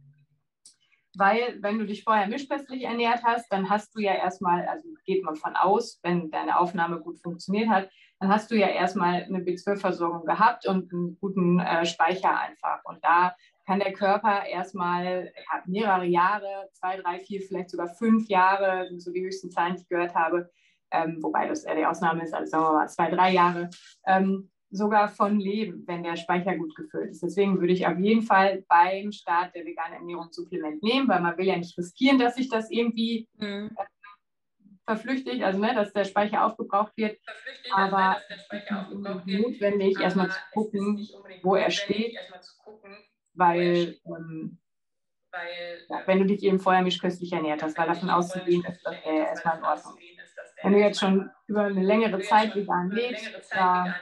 weil wenn du dich vorher mischköstlich ernährt hast, dann hast du ja erstmal, also geht man von aus, wenn deine Aufnahme gut funktioniert hat, dann hast du ja erstmal eine B12-Versorgung gehabt und einen guten äh, Speicher einfach. Und da kann der Körper erstmal ja, mehrere Jahre, zwei, drei, vier, vielleicht sogar fünf Jahre, sind so die höchsten Zahlen, die ich gehört habe, ähm, wobei das eher die Ausnahme ist, also sagen wir mal zwei, drei Jahre, ähm, sogar von leben, wenn der Speicher gut gefüllt ist. Deswegen würde ich auf jeden Fall beim Start der veganen Ernährung Supplement nehmen, weil man will ja nicht riskieren, dass sich das irgendwie mhm. äh, verflüchtigt, also ne, dass der Speicher aufgebraucht wird. Aber es ist notwendig, erstmal zu gucken, wo er steht weil, ähm, weil ja, wenn du dich eben vorher mischköstlich ernährt hast, weil davon auszugehen ist, dass er erstmal in Ordnung ist. Wenn du jetzt schon über eine längere Zeit vegan lebst, da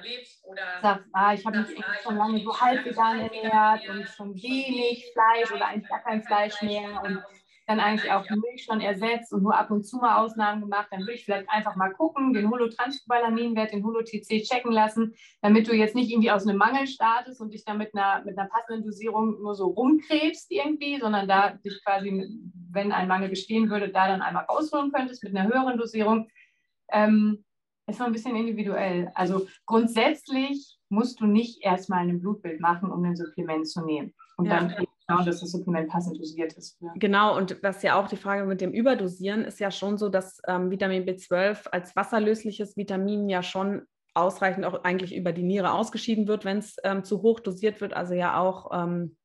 sagst, ah, ich habe mich schon lange so halb vegan ernährt und schon wenig Fleisch oder eigentlich gar kein Fleisch mehr und dann eigentlich auch Milch schon ersetzt und nur ab und zu mal Ausnahmen gemacht, dann würde ich vielleicht einfach mal gucken, den Holotranscobalaminwert, den Holo-TC checken lassen, damit du jetzt nicht irgendwie aus einem Mangel startest und dich dann mit einer, mit einer passenden Dosierung nur so rumkrebst irgendwie, sondern da dich quasi, wenn ein Mangel bestehen würde, da dann einmal rausholen könntest mit einer höheren Dosierung. Ähm, ist noch ein bisschen individuell. Also grundsätzlich musst du nicht erstmal ein Blutbild machen, um ein Supplement zu nehmen. Und ja. dann schauen, dass das Supplement passend dosiert ist. Ja. Genau, und ist ja auch die Frage mit dem Überdosieren, ist ja schon so, dass ähm, Vitamin B12 als wasserlösliches Vitamin ja schon ausreichend auch eigentlich über die Niere ausgeschieden wird, wenn es ähm, zu hoch dosiert wird. Also ja auch, ähm,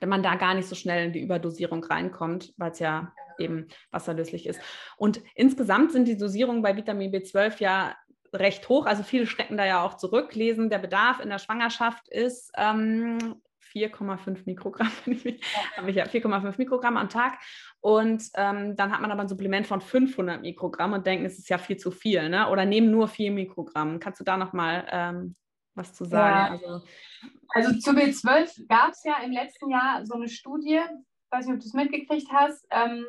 wenn man da gar nicht so schnell in die Überdosierung reinkommt, weil es ja eben wasserlöslich ist. Und insgesamt sind die Dosierungen bei Vitamin B12 ja recht hoch. Also viele schrecken da ja auch zurück. Lesen, der Bedarf in der Schwangerschaft ist ähm, 4,5 Mikrogramm, habe ich ja 4,5 Mikrogramm am Tag. Und ähm, dann hat man aber ein Supplement von 500 Mikrogramm und denken, es ist ja viel zu viel, ne? Oder nehmen nur 4 Mikrogramm. Kannst du da nochmal ähm, was zu sagen? Ja. Also, also zu B12 gab es ja im letzten Jahr so eine Studie, weiß nicht, ob du es mitgekriegt hast, ähm,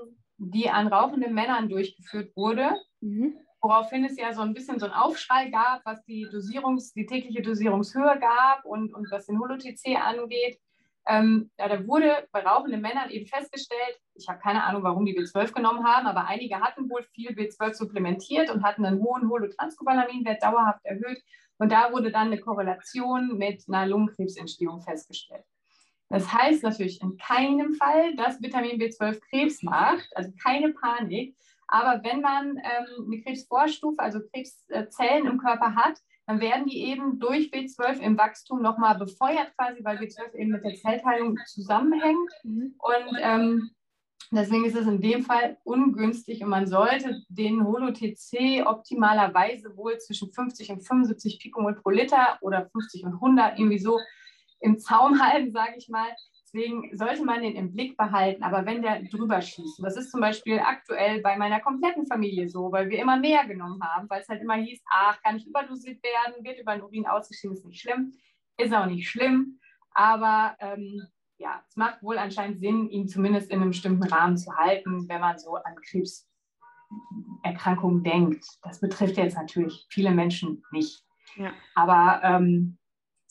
die an rauchenden Männern durchgeführt wurde. Mhm woraufhin es ja so ein bisschen so ein Aufschrei gab, was die Dosierungs-, die tägliche Dosierungshöhe gab und, und was den Holo-TC angeht. Ähm, ja, da wurde bei rauchenden Männern eben festgestellt, ich habe keine Ahnung, warum die B12 genommen haben, aber einige hatten wohl viel B12 supplementiert und hatten einen hohen Holotranscobalaminwert dauerhaft erhöht. Und da wurde dann eine Korrelation mit einer Lungenkrebsentstehung festgestellt. Das heißt natürlich in keinem Fall, dass Vitamin B12 Krebs macht, also keine Panik, aber wenn man ähm, eine Krebsvorstufe, also Krebszellen im Körper hat, dann werden die eben durch B12 im Wachstum nochmal befeuert quasi, weil B12 eben mit der Zellteilung zusammenhängt. Mhm. Und ähm, deswegen ist es in dem Fall ungünstig und man sollte den Holo-TC optimalerweise wohl zwischen 50 und 75 Pikomol pro Liter oder 50 und 100 irgendwie so im Zaum halten, sage ich mal, Deswegen sollte man den im Blick behalten. Aber wenn der drüber schießt, das ist zum Beispiel aktuell bei meiner kompletten Familie so, weil wir immer mehr genommen haben, weil es halt immer hieß, ach, kann ich überdosiert werden, wird über den Urin ausgeschieden, ist nicht schlimm. Ist auch nicht schlimm. Aber ähm, ja, es macht wohl anscheinend Sinn, ihn zumindest in einem bestimmten Rahmen zu halten, wenn man so an Krebserkrankungen denkt. Das betrifft jetzt natürlich viele Menschen nicht. Ja. Aber ähm,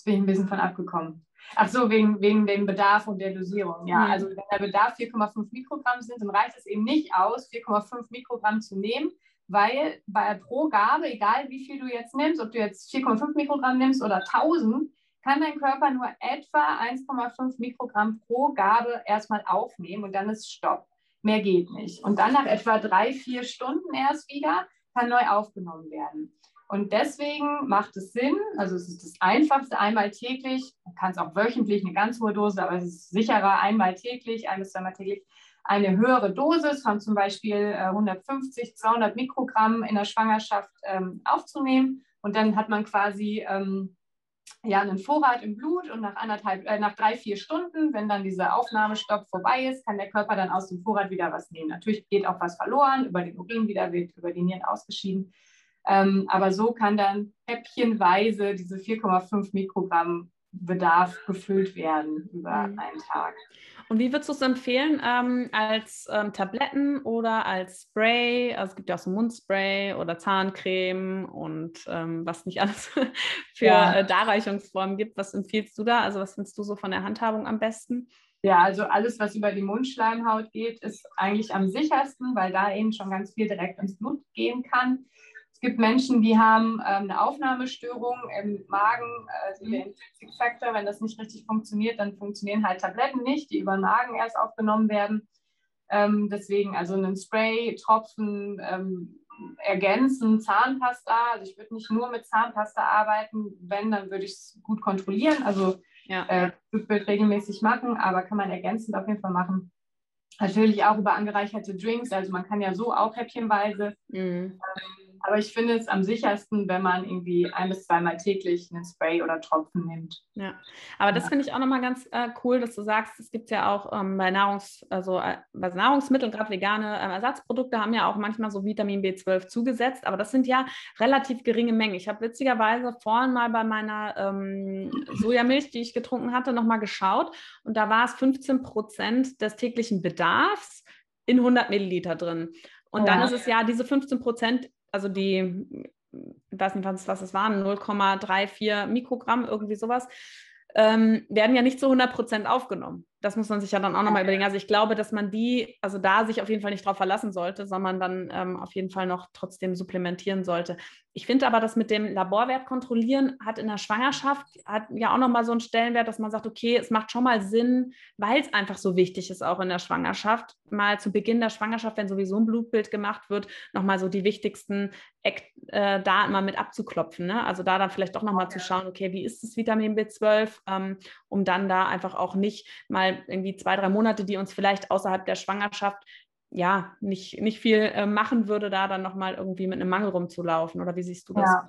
jetzt bin ich ein bisschen von abgekommen. Ach so, wegen, wegen dem Bedarf und der Dosierung. Ja, mhm. also wenn der Bedarf 4,5 Mikrogramm sind, dann reicht es eben nicht aus, 4,5 Mikrogramm zu nehmen, weil bei pro Gabe, egal wie viel du jetzt nimmst, ob du jetzt 4,5 Mikrogramm nimmst oder 1000, kann dein Körper nur etwa 1,5 Mikrogramm pro Gabe erstmal aufnehmen und dann ist Stopp. Mehr geht nicht. Und dann nach etwa drei, vier Stunden erst wieder kann neu aufgenommen werden. Und deswegen macht es Sinn, also es ist das Einfachste, einmal täglich, man kann es auch wöchentlich, eine ganz hohe Dose, aber es ist sicherer, einmal täglich, ein bis zweimal täglich, eine höhere Dosis von zum Beispiel 150, äh, 200 Mikrogramm in der Schwangerschaft ähm, aufzunehmen. Und dann hat man quasi ähm, ja, einen Vorrat im Blut und nach, anderthalb, äh, nach drei, vier Stunden, wenn dann dieser Aufnahmestopp vorbei ist, kann der Körper dann aus dem Vorrat wieder was nehmen. Natürlich geht auch was verloren, über den Urin wieder wird über die Nieren ausgeschieden. Ähm, aber so kann dann häppchenweise diese 4,5 Mikrogramm Bedarf gefüllt werden über mhm. einen Tag. Und wie würdest du es empfehlen? Ähm, als ähm, Tabletten oder als Spray? Also es gibt ja auch so Mundspray oder Zahncreme und ähm, was nicht alles für ja. äh, Darreichungsformen gibt. Was empfiehlst du da? Also was findest du so von der Handhabung am besten? Ja, also alles, was über die Mundschleimhaut geht, ist eigentlich am sichersten, weil da eben schon ganz viel direkt ins Blut gehen kann. Es gibt Menschen, die haben ähm, eine Aufnahmestörung im Magen, also der Intrinsic Factor. Wenn das nicht richtig funktioniert, dann funktionieren halt Tabletten nicht, die über den Magen erst aufgenommen werden. Ähm, deswegen also einen Spray, Tropfen ähm, ergänzen, Zahnpasta. Also ich würde nicht nur mit Zahnpasta arbeiten. Wenn, dann würde ich es gut kontrollieren. Also ja. äh, Blutbild regelmäßig machen, aber kann man ergänzend auf jeden Fall machen. Natürlich auch über angereicherte Drinks. Also man kann ja so auch häppchenweise. Mhm. Ähm, aber ich finde es am sichersten, wenn man irgendwie ein bis zweimal täglich einen Spray oder Tropfen nimmt. Ja, aber das ja. finde ich auch nochmal ganz äh, cool, dass du sagst, es gibt ja auch ähm, bei, Nahrungs-, also, äh, bei Nahrungsmitteln, gerade vegane äh, Ersatzprodukte, haben ja auch manchmal so Vitamin B12 zugesetzt, aber das sind ja relativ geringe Mengen. Ich habe witzigerweise vorhin mal bei meiner ähm, Sojamilch, die ich getrunken hatte, nochmal geschaut und da war es 15 Prozent des täglichen Bedarfs in 100 Milliliter drin. Und ja. dann ist es ja, diese 15 Prozent also die, ich weiß nicht, was, was es waren, 0,34 Mikrogramm, irgendwie sowas, ähm, werden ja nicht zu 100 Prozent aufgenommen das muss man sich ja dann auch nochmal überlegen. Also ich glaube, dass man die, also da sich auf jeden Fall nicht drauf verlassen sollte, sondern dann ähm, auf jeden Fall noch trotzdem supplementieren sollte. Ich finde aber, das mit dem Laborwert kontrollieren hat in der Schwangerschaft, hat ja auch nochmal so einen Stellenwert, dass man sagt, okay, es macht schon mal Sinn, weil es einfach so wichtig ist, auch in der Schwangerschaft, mal zu Beginn der Schwangerschaft, wenn sowieso ein Blutbild gemacht wird, nochmal so die wichtigsten äh, Daten mal mit abzuklopfen. Ne? Also da dann vielleicht doch nochmal okay. zu schauen, okay, wie ist das Vitamin B12, ähm, um dann da einfach auch nicht mal irgendwie zwei, drei Monate, die uns vielleicht außerhalb der Schwangerschaft ja nicht, nicht viel äh, machen würde, da dann nochmal irgendwie mit einem Mangel rumzulaufen. Oder wie siehst du das? Ja,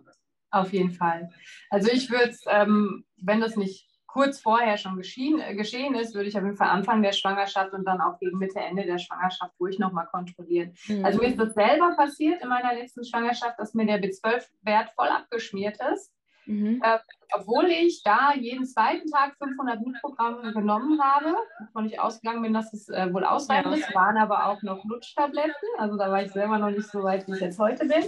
auf jeden Fall. Also ich würde es, ähm, wenn das nicht kurz vorher schon geschehen, äh, geschehen ist, würde ich auf jeden Fall Anfang der Schwangerschaft und dann auch gegen Mitte, Ende der Schwangerschaft ruhig nochmal kontrollieren. Mhm. Also mir ist das selber passiert in meiner letzten Schwangerschaft, dass mir der B12-Wert voll abgeschmiert ist. Mhm. Äh, obwohl ich da jeden zweiten Tag 500 Mikrogramm genommen habe, wovon ich ausgegangen bin, dass es äh, wohl ausreichend ist, waren aber auch noch Lutschtabletten. Also da war ich selber noch nicht so weit, wie ich jetzt heute bin.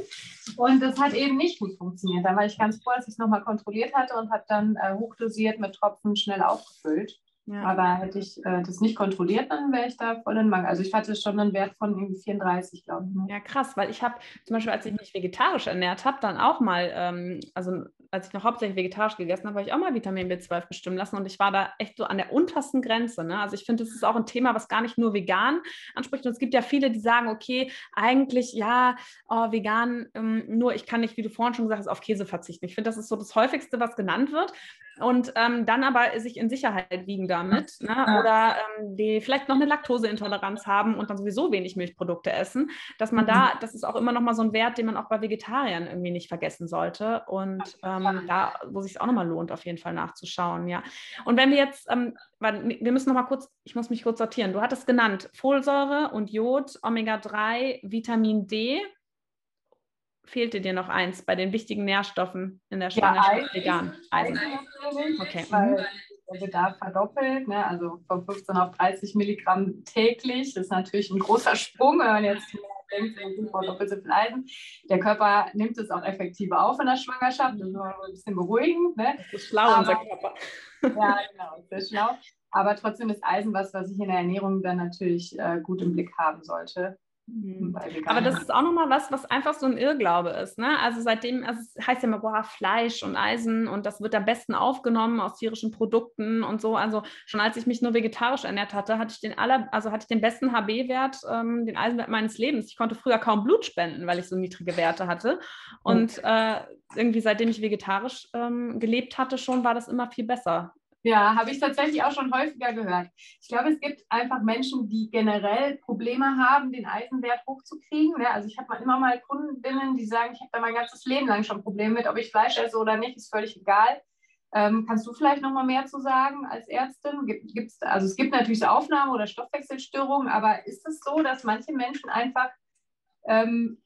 Und das hat eben nicht gut funktioniert. Da war ich ganz froh, dass ich es nochmal kontrolliert hatte und habe dann äh, hochdosiert mit Tropfen schnell aufgefüllt. Ja. Aber hätte ich äh, das nicht kontrolliert, dann wäre ich da voll in Mangel. Also ich hatte schon einen Wert von irgendwie 34, glaube ich. Ne? Ja, krass, weil ich habe zum Beispiel, als ich mich vegetarisch ernährt habe, dann auch mal, ähm, also als ich noch hauptsächlich vegetarisch gegessen habe, habe ich auch mal Vitamin B12 bestimmen lassen und ich war da echt so an der untersten Grenze. Ne? Also ich finde, das ist auch ein Thema, was gar nicht nur vegan anspricht. Und es gibt ja viele, die sagen, okay, eigentlich ja, oh, vegan, ähm, nur ich kann nicht, wie du vorhin schon gesagt hast, auf Käse verzichten. Ich finde, das ist so das häufigste, was genannt wird und ähm, dann aber sich in Sicherheit wiegen damit ne? oder ähm, die vielleicht noch eine Laktoseintoleranz haben und dann sowieso wenig Milchprodukte essen, dass man da, mhm. das ist auch immer noch mal so ein Wert, den man auch bei Vegetariern irgendwie nicht vergessen sollte und ähm, da, wo sich es auch noch mal lohnt, auf jeden Fall nachzuschauen, ja. Und wenn wir jetzt, ähm, wir müssen noch mal kurz, ich muss mich kurz sortieren. Du hattest genannt Folsäure und Jod, Omega-3, Vitamin D fehlte dir noch eins bei den wichtigen Nährstoffen in der Schwangerschaft? Ja, vegan. Eisen. Eisen. Okay. Weil der Bedarf verdoppelt, ne? also von 15 auf 30 Milligramm täglich. Das ist natürlich ein großer Sprung, wenn man jetzt denkt, doppelt so viel Eisen. Der Körper nimmt es auch effektiver auf in der Schwangerschaft. Das ist immer ein bisschen beruhigend. Ne? Das ist schlau, Aber, unser Körper. ja, genau, sehr schlau. Aber trotzdem ist Eisen was, was ich in der Ernährung dann natürlich äh, gut im Blick haben sollte. Mhm. Aber das ist auch nochmal was, was einfach so ein Irrglaube ist. Ne? Also seitdem, also es heißt ja immer, boah, Fleisch und Eisen und das wird am besten aufgenommen aus tierischen Produkten und so. Also schon als ich mich nur vegetarisch ernährt hatte, hatte ich den aller, also hatte ich den besten HB-Wert, ähm, den Eisenwert meines Lebens. Ich konnte früher kaum Blut spenden, weil ich so niedrige Werte hatte. Und äh, irgendwie seitdem ich vegetarisch ähm, gelebt hatte, schon war das immer viel besser. Ja, habe ich tatsächlich auch schon häufiger gehört. Ich glaube, es gibt einfach Menschen, die generell Probleme haben, den Eisenwert hochzukriegen. Ne? Also ich habe immer mal Kundinnen, die sagen, ich habe da mein ganzes Leben lang schon Probleme mit, ob ich Fleisch esse oder nicht, ist völlig egal. Ähm, kannst du vielleicht noch mal mehr zu sagen als Ärztin? Gibt, gibt's, also es gibt natürlich so Aufnahme oder Stoffwechselstörungen, aber ist es so, dass manche Menschen einfach ähm,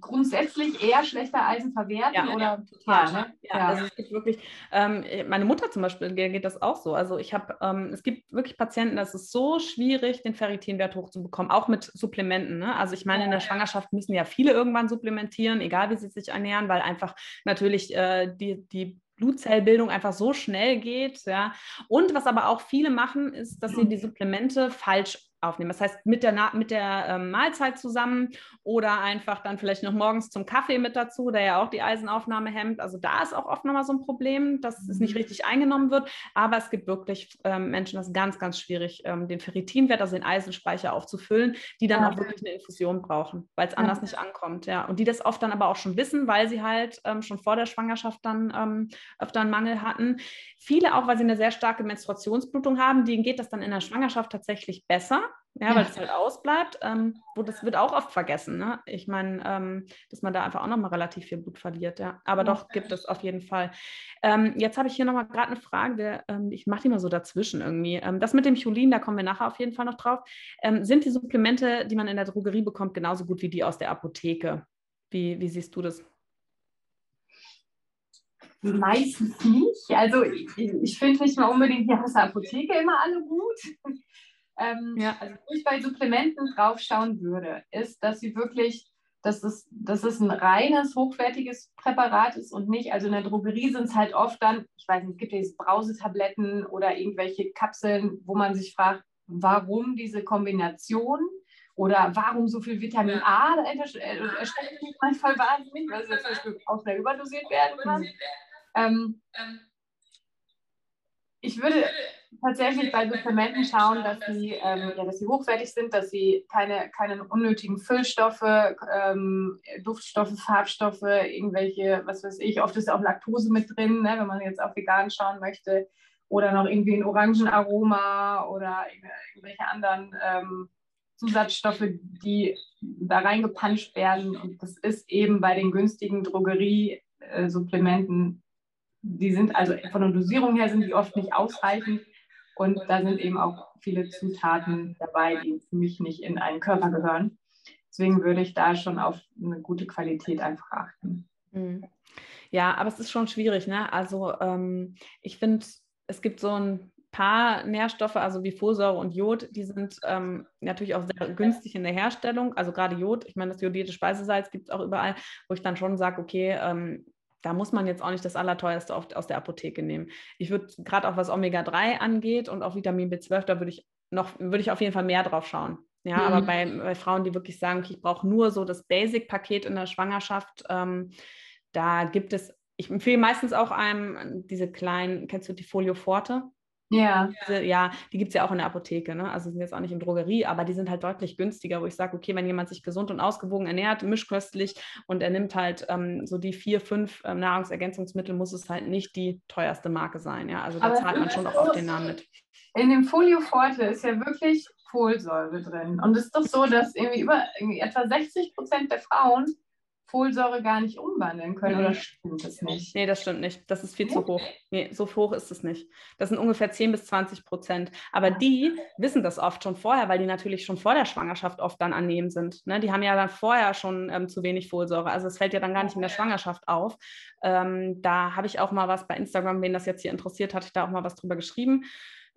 grundsätzlich eher schlechter Eisen verwerten ja, oder ja, total, ne? ja, ja, also es gibt wirklich, ähm, meine Mutter zum Beispiel geht das auch so. Also ich habe, ähm, es gibt wirklich Patienten, das ist so schwierig, den Ferritinwert hochzubekommen, auch mit Supplementen. Ne? Also ich meine, in der Schwangerschaft müssen ja viele irgendwann supplementieren, egal wie sie sich ernähren, weil einfach natürlich äh, die, die Blutzellbildung einfach so schnell geht, ja. Und was aber auch viele machen, ist, dass sie die Supplemente falsch aufnehmen. Das heißt, mit der, mit der ähm, Mahlzeit zusammen oder einfach dann vielleicht noch morgens zum Kaffee mit dazu, der ja auch die Eisenaufnahme hemmt. Also da ist auch oft nochmal so ein Problem, dass es nicht mhm. richtig eingenommen wird. Aber es gibt wirklich ähm, Menschen, das ist ganz, ganz schwierig, ähm, den Ferritinwert, also den Eisenspeicher aufzufüllen, die dann ja. auch wirklich eine Infusion brauchen, weil es anders ja. nicht ankommt. Ja. Und die das oft dann aber auch schon wissen, weil sie halt ähm, schon vor der Schwangerschaft dann ähm, öfter einen Mangel hatten. Viele auch, weil sie eine sehr starke Menstruationsblutung haben, denen geht das dann in der Schwangerschaft tatsächlich besser ja, weil es halt ausbleibt. Ähm, wo das wird auch oft vergessen. Ne? Ich meine, ähm, dass man da einfach auch nochmal relativ viel Blut verliert. Ja. Aber doch gibt es auf jeden Fall. Ähm, jetzt habe ich hier nochmal gerade eine Frage. Ähm, ich mache die mal so dazwischen irgendwie. Ähm, das mit dem Cholin, da kommen wir nachher auf jeden Fall noch drauf. Ähm, sind die Supplemente, die man in der Drogerie bekommt, genauso gut wie die aus der Apotheke? Wie, wie siehst du das? Meistens nicht. Also ich, ich finde nicht mal unbedingt die aus der Apotheke immer alle gut. Ähm, ja. Also, wo ich bei Supplementen drauf schauen würde, ist, dass sie wirklich, dass es, dass es ein reines, hochwertiges Präparat ist und nicht, also in der Drogerie sind es halt oft dann, ich weiß nicht, es gibt ja diese Brausetabletten oder irgendwelche Kapseln, wo man sich fragt, warum diese Kombination oder warum so viel Vitamin A dahinter äh, steckt mich manchmal wahnsinnig, weil es zum Beispiel auch schnell überdosiert werden kann. Ähm, ich würde tatsächlich bei Supplementen schauen, dass sie, ähm, ja, dass sie hochwertig sind, dass sie keine, keine unnötigen Füllstoffe, ähm, Duftstoffe, Farbstoffe, irgendwelche, was weiß ich, oft ist auch Laktose mit drin, ne, wenn man jetzt auf vegan schauen möchte, oder noch irgendwie ein Orangenaroma oder irgendwelche anderen ähm, Zusatzstoffe, die da reingepanscht werden. Und das ist eben bei den günstigen Drogerie-Supplementen die sind also von der Dosierung her sind die oft nicht ausreichend und da sind eben auch viele Zutaten dabei, die für mich nicht in einen Körper gehören. Deswegen würde ich da schon auf eine gute Qualität einfach achten. Mhm. Ja, aber es ist schon schwierig. Ne? Also ähm, ich finde, es gibt so ein paar Nährstoffe, also wie Folsäure und Jod, die sind ähm, natürlich auch sehr günstig in der Herstellung. Also gerade Jod, ich meine, das jodierte Speisesalz gibt es auch überall, wo ich dann schon sage, okay, ähm, da muss man jetzt auch nicht das Allerteuerste aus der Apotheke nehmen. Ich würde gerade auch was Omega-3 angeht und auch Vitamin B12, da würde ich noch, würde ich auf jeden Fall mehr drauf schauen. Ja, mhm. aber bei, bei, Frauen, die wirklich sagen, okay, ich brauche nur so das Basic-Paket in der Schwangerschaft, ähm, da gibt es, ich empfehle meistens auch einem diese kleinen, kennst du die Folio Forte? Ja. Diese, ja, die gibt es ja auch in der Apotheke, ne? Also sind jetzt auch nicht in Drogerie, aber die sind halt deutlich günstiger, wo ich sage, okay, wenn jemand sich gesund und ausgewogen ernährt, mischköstlich und er nimmt halt ähm, so die vier, fünf ähm, Nahrungsergänzungsmittel, muss es halt nicht die teuerste Marke sein. Ja, also da aber zahlt man schon auch auf den Namen mit. In dem Folio Forte ist ja wirklich Folsäure drin. Und es ist doch so, dass irgendwie über irgendwie etwa 60 Prozent der Frauen Folsäure gar nicht umwandeln können, oder stimmt das nicht? Nee, das stimmt nicht. Das ist viel zu hoch. Nee, so hoch ist es nicht. Das sind ungefähr 10 bis 20 Prozent. Aber die wissen das oft schon vorher, weil die natürlich schon vor der Schwangerschaft oft dann annehmen sind. Ne? Die haben ja dann vorher schon ähm, zu wenig Folsäure. Also es fällt ja dann gar nicht in der Schwangerschaft auf. Ähm, da habe ich auch mal was bei Instagram, wen das jetzt hier interessiert, hatte ich da auch mal was drüber geschrieben.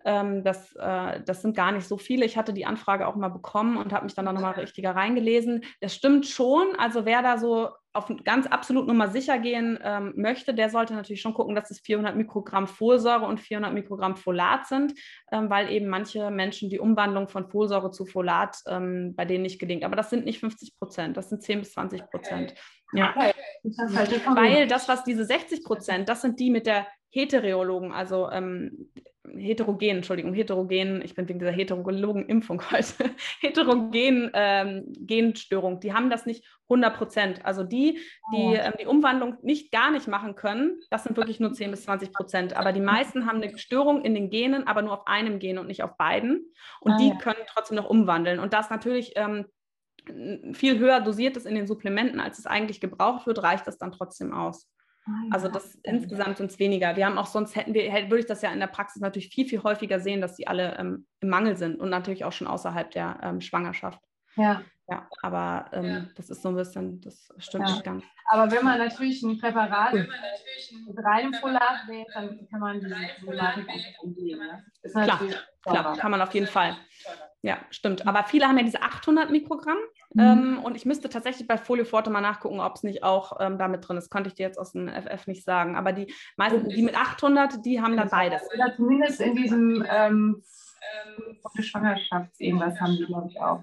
Ähm, das, äh, das sind gar nicht so viele. Ich hatte die Anfrage auch mal bekommen und habe mich dann da nochmal richtiger reingelesen. Das stimmt schon. Also wer da so auf ganz absolut Nummer sicher gehen ähm, möchte, der sollte natürlich schon gucken, dass es 400 Mikrogramm Folsäure und 400 Mikrogramm Folat sind, ähm, weil eben manche Menschen die Umwandlung von Folsäure zu Folat ähm, bei denen nicht gelingt. Aber das sind nicht 50 Prozent, das sind 10 bis 20 Prozent. Okay. Ja. Okay. Das halt weil das, was diese 60 Prozent, das sind die mit der Hetereologen, also ähm, heterogen, Entschuldigung, heterogen, ich bin wegen dieser heterologen Impfung heute, heterogen ähm, Genstörung, die haben das nicht 100 Prozent. Also die, die oh. ähm, die Umwandlung nicht gar nicht machen können, das sind wirklich nur 10 bis 20 Prozent. Aber die meisten haben eine Störung in den Genen, aber nur auf einem Gen und nicht auf beiden. Und ah, die ja. können trotzdem noch umwandeln. Und das natürlich ähm, viel höher dosiert ist in den Supplementen, als es eigentlich gebraucht wird, reicht das dann trotzdem aus. Also das insgesamt sind es weniger. Wir haben auch sonst hätten wir, würde ich das ja in der Praxis natürlich viel, viel häufiger sehen, dass die alle ähm, im Mangel sind und natürlich auch schon außerhalb der ähm, Schwangerschaft. Ja. Ja, aber ähm, ja. das ist so ein bisschen, das stimmt ja. nicht ganz. Aber wenn man natürlich ein Präparat mit reinem Folat wählt, dann kann man diese Problematik umgehen. Ne? klar, klar, kann man auf jeden Fall. Ja, stimmt. Aber viele haben ja diese 800 Mikrogramm. Mhm. Ähm, und ich müsste tatsächlich bei Folio Forte mal nachgucken, ob es nicht auch ähm, damit drin ist. Konnte ich dir jetzt aus dem FF nicht sagen. Aber die meisten, die mit 800, die haben da beides. Oder zumindest in diesem ähm, Schwangerschafts irgendwas haben die, glaube ich, auch.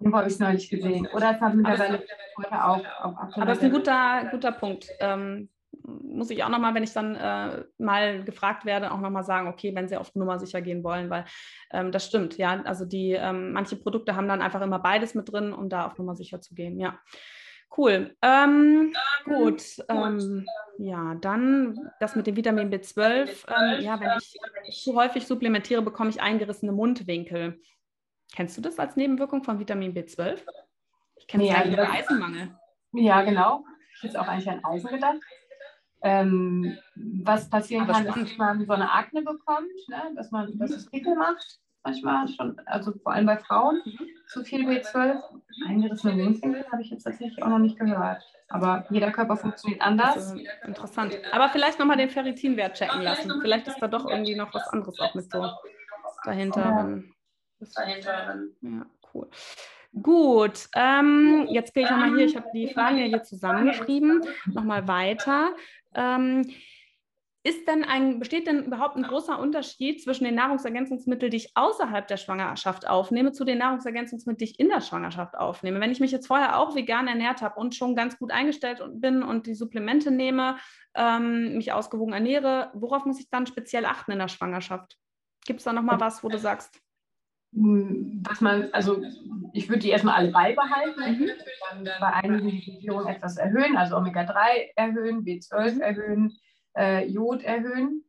Den habe ich neulich gesehen. Oder es haben mittlerweile auch auf 800. Aber das ist ein guter, guter Punkt. Ähm, muss ich auch nochmal, wenn ich dann äh, mal gefragt werde, auch nochmal sagen, okay, wenn sie auf Nummer sicher gehen wollen, weil ähm, das stimmt, ja. Also die, ähm, manche Produkte haben dann einfach immer beides mit drin, um da auf Nummer sicher zu gehen, ja. Cool. Ähm, gut. Ähm, ja, dann das mit dem Vitamin B12. Ähm, ja, wenn ich zu häufig supplementiere, bekomme ich eingerissene Mundwinkel. Kennst du das als Nebenwirkung von Vitamin B12? Ich kenne es ja, ja Eisenmangel. Ja, genau. Ich hätte auch eigentlich an Eisen gedacht. Ähm, was passieren kann, ist, dass man so eine Akne bekommt, ne? dass man dass es Pickel macht, manchmal schon, also vor allem bei Frauen, mhm. zu viel B12. Eingerissene Mundwinkel habe ich jetzt tatsächlich auch noch nicht gehört. Aber jeder Körper funktioniert anders. Interessant. Aber vielleicht nochmal den Ferritinwert checken lassen. Vielleicht ist da doch irgendwie noch was anderes auch mit so dahinter. Ja. dahinter. Ja, cool. Gut, ähm, jetzt gehe ich nochmal hier, ich habe die Fragen ja hier zusammengeschrieben, nochmal weiter. Ähm, ist denn ein, besteht denn überhaupt ein großer Unterschied zwischen den Nahrungsergänzungsmitteln, die ich außerhalb der Schwangerschaft aufnehme, zu den Nahrungsergänzungsmitteln, die ich in der Schwangerschaft aufnehme? Wenn ich mich jetzt vorher auch vegan ernährt habe und schon ganz gut eingestellt bin und die Supplemente nehme, ähm, mich ausgewogen ernähre, worauf muss ich dann speziell achten in der Schwangerschaft? Gibt es da nochmal was, wo du sagst? Was man, also ich würde die erstmal alle beibehalten, mhm. dann bei einigen die Dosierung etwas erhöhen, also Omega-3 erhöhen, B12 erhöhen, äh, Jod erhöhen.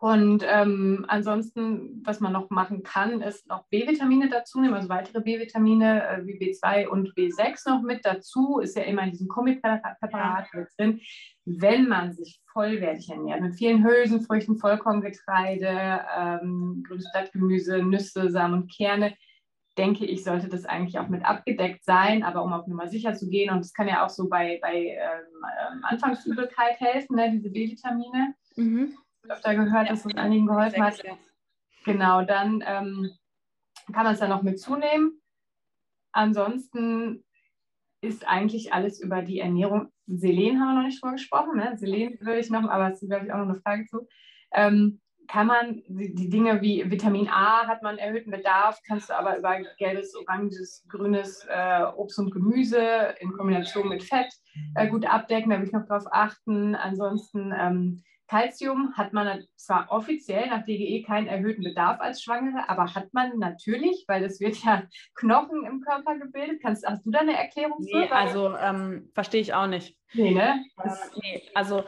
Und ähm, ansonsten, was man noch machen kann, ist noch B-Vitamine dazu nehmen, also weitere B-Vitamine äh, wie B2 und B6 noch mit dazu. Ist ja immer in diesem Kombipräparat mit drin. Wenn man sich vollwertig ernährt, mit vielen Hülsenfrüchten, Vollkorngetreide, ähm, grünes Blattgemüse, Nüsse, Samen und Kerne, denke ich, sollte das eigentlich auch mit abgedeckt sein, aber um auf Nummer sicher zu gehen. Und es kann ja auch so bei, bei ähm, ähm Anfangsübelkeit helfen, ne, diese B-Vitamine. Mhm öfter gehört, dass es einigen geholfen hat. Genau, dann ähm, kann man es dann noch mit zunehmen. Ansonsten ist eigentlich alles über die Ernährung. Selen haben wir noch nicht drüber gesprochen. Ne? Selen würde ich noch, aber es ist, glaube ich, auch noch eine Frage zu. Ähm, kann man die, die, Dinge wie Vitamin A hat man erhöhten Bedarf, kannst du aber über gelbes, oranges, grünes äh, Obst und Gemüse in Kombination mit Fett äh, gut abdecken. Da würde ich noch drauf achten. Ansonsten ähm, Calcium hat man zwar offiziell nach DGE keinen erhöhten Bedarf als Schwangere, aber hat man natürlich, weil es wird ja Knochen im Körper gebildet. Kannst, hast du da eine Erklärung? Nee, für? also ähm, verstehe ich auch nicht. Nee, ne? Das, nee, also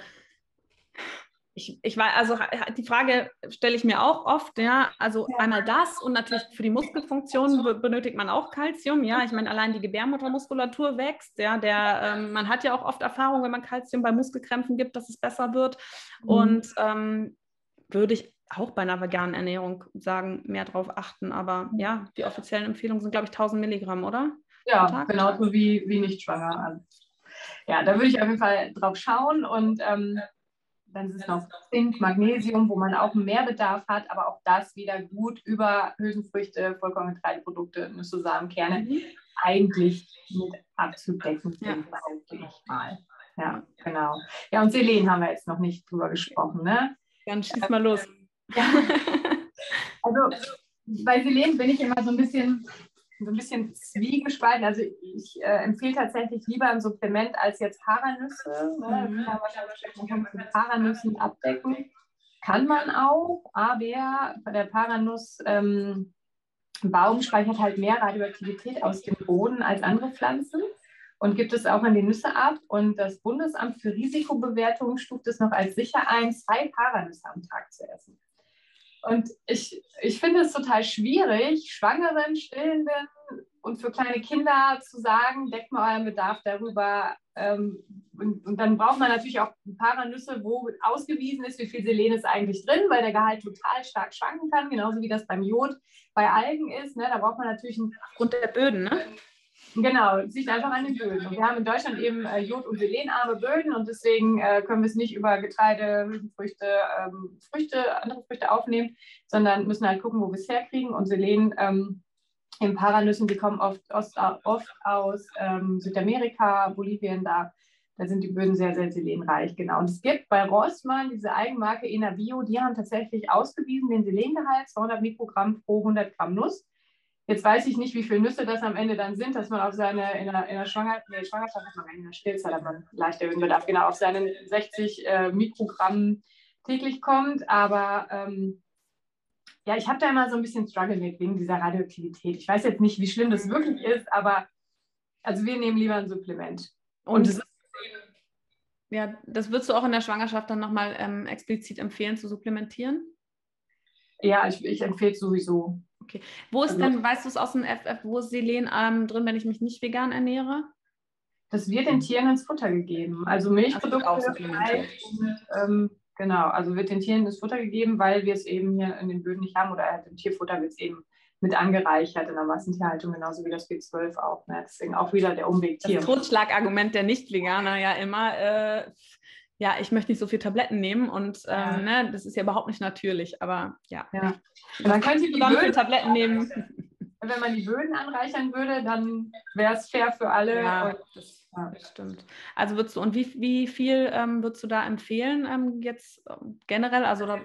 ich, ich war, also die Frage stelle ich mir auch oft, ja. Also ja. einmal das und natürlich für die Muskelfunktion benötigt man auch Kalzium, ja. Ich meine, allein die Gebärmuttermuskulatur wächst, ja. Der, ähm, man hat ja auch oft Erfahrung, wenn man Kalzium bei Muskelkrämpfen gibt, dass es besser wird. Mhm. Und ähm, würde ich auch bei einer veganen Ernährung sagen, mehr darauf achten. Aber ja, die offiziellen Empfehlungen sind, glaube ich, 1000 Milligramm, oder? Ja, genauso wie, wie nicht schwanger. Ja, da würde ich auf jeden Fall drauf schauen und ähm, dann ist es noch Zink, Magnesium, wo man auch mehr Bedarf hat, aber auch das wieder gut über Hülsenfrüchte, Vollkorngetreideprodukte, Nüsse, Samen, Kerne mhm. eigentlich mit abzudecken ja. ich mal. Ja, genau. Ja, und Selen haben wir jetzt noch nicht drüber gesprochen, ne? Dann schieß mal los. Ja. Also bei Selen bin ich immer so ein bisschen so ein bisschen zwiegespalten. Also ich äh, empfehle tatsächlich lieber ein Supplement als jetzt Paranüsse. Ne? Mhm. Kann man kann mit Paranüssen abdecken. Kann man auch, aber der Paranuss ähm, Baum speichert halt mehr Radioaktivität aus dem Boden als andere Pflanzen und gibt es auch in die Nüsse ab. Und das Bundesamt für Risikobewertung stuft es noch als sicher ein, zwei Paranüsse am Tag zu essen. Und ich, ich finde es total schwierig, Schwangeren, Stillenden und für kleine Kinder zu sagen, deckt mal euren Bedarf darüber. Ähm, und, und, dann braucht man natürlich auch ein paar Nüsse, wo ausgewiesen ist, wie viel Selen ist eigentlich drin, weil der Gehalt total stark schwanken kann, genauso wie das beim Jod bei Algen ist. Ne? Da braucht man natürlich einen, aufgrund der Böden, ne? Genau, es einfach an den Böden. Und wir haben in Deutschland eben äh, Jod- und selenarme Böden und deswegen äh, können wir es nicht über Getreide, Hülsenfrüchte, ähm, Früchte, andere Früchte aufnehmen, sondern müssen halt gucken, wo wir es herkriegen. Und Selen ähm, in Paranüssen, die kommen oft, oft, oft aus ähm, Südamerika, Bolivien, da, da sind die Böden sehr, sehr selenreich. Genau. Und es gibt bei Rossmann diese Eigenmarke Enabio, die haben tatsächlich ausgewiesen den Selengehalt, 200 Mikrogramm pro 100 Gramm Nuss. Jetzt weiß ich nicht, wie viele Nüsse das am Ende dann sind, dass man auf seine, in der, in der Schwangerschaft, nee, Schwangerschaft hat man in der Stillzeit, man leicht erhöhen Bedarf, genau, auf seine 60 äh, Mikrogramm täglich kommt. Aber ähm, ja, ich habe da immer so ein bisschen Struggle mit wegen dieser Radioaktivität. Ich weiß jetzt nicht, wie schlimm das wirklich ist, aber also wir nehmen lieber ein Supplement. Und, Und ja, das würdest du auch in der Schwangerschaft dann nochmal ähm, explizit empfehlen zu supplementieren? Ja, ich, ich empfehle es sowieso. Okay. Wo ist also, denn, weißt du es aus dem FF, wo ist Selen ähm, drin, wenn ich mich nicht vegan ernähre? Das wird den Tieren ins Futter gegeben. Also Milchprodukte auch und, ähm, genau, also wird den Tieren ins Futter gegeben, weil wir es eben hier in den Böden nicht haben oder halt im Tierfutter wird es eben mit angereichert in der Massentierhaltung, genauso wie das B12 auch. Ne? Deswegen auch wieder der Umweg Tier. Das Totschlagargument der Nicht-Veganer ja immer, äh, ja, ich möchte nicht so viel Tabletten nehmen und ja. ähm, ne, das ist ja überhaupt nicht natürlich, aber ja. ja. Und dann könnte die Böden Tabletten nehmen. Wenn man die Böden anreichern würde, dann wäre es fair für alle. Ja, das, ja. stimmt. Also würdest du, und wie, wie viel ähm, würdest du da empfehlen ähm, jetzt ähm, generell? Also, da,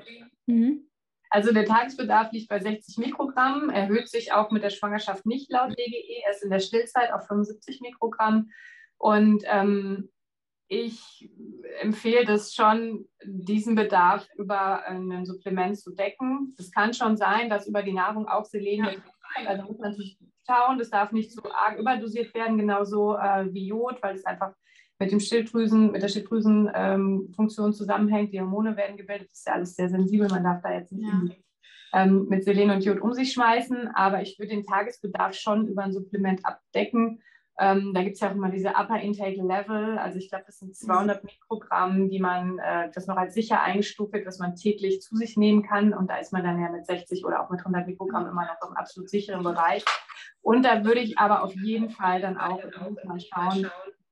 mhm. also der Tagesbedarf liegt bei 60 Mikrogramm, erhöht sich auch mit der Schwangerschaft nicht laut DGE, erst in der Stillzeit auf 75 Mikrogramm. Und ähm, ich empfehle das schon, diesen Bedarf über ein Supplement zu decken. Es kann schon sein, dass über die Nahrung auch Selen ja. Also muss man natürlich schauen, das darf nicht zu so arg überdosiert werden, genauso äh, wie Jod, weil es einfach mit dem Schilddrüsen, mit der Schilddrüsenfunktion ähm, zusammenhängt. Die Hormone werden gebildet, das ist ja alles sehr sensibel. Man darf da jetzt nicht ja. ähm, mit Selen und Jod um sich schmeißen, aber ich würde den Tagesbedarf schon über ein Supplement abdecken ähm, da gibt es ja auch immer diese Upper Intake Level. Also ich glaube, das sind 200 Mikrogramm, die man äh, das noch als sicher eingestuft wird, was man täglich zu sich nehmen kann. Und da ist man dann ja mit 60 oder auch mit 100 Mikrogramm immer noch im absolut sicheren Bereich. Und da würde ich aber auf jeden Fall dann auch mal schauen,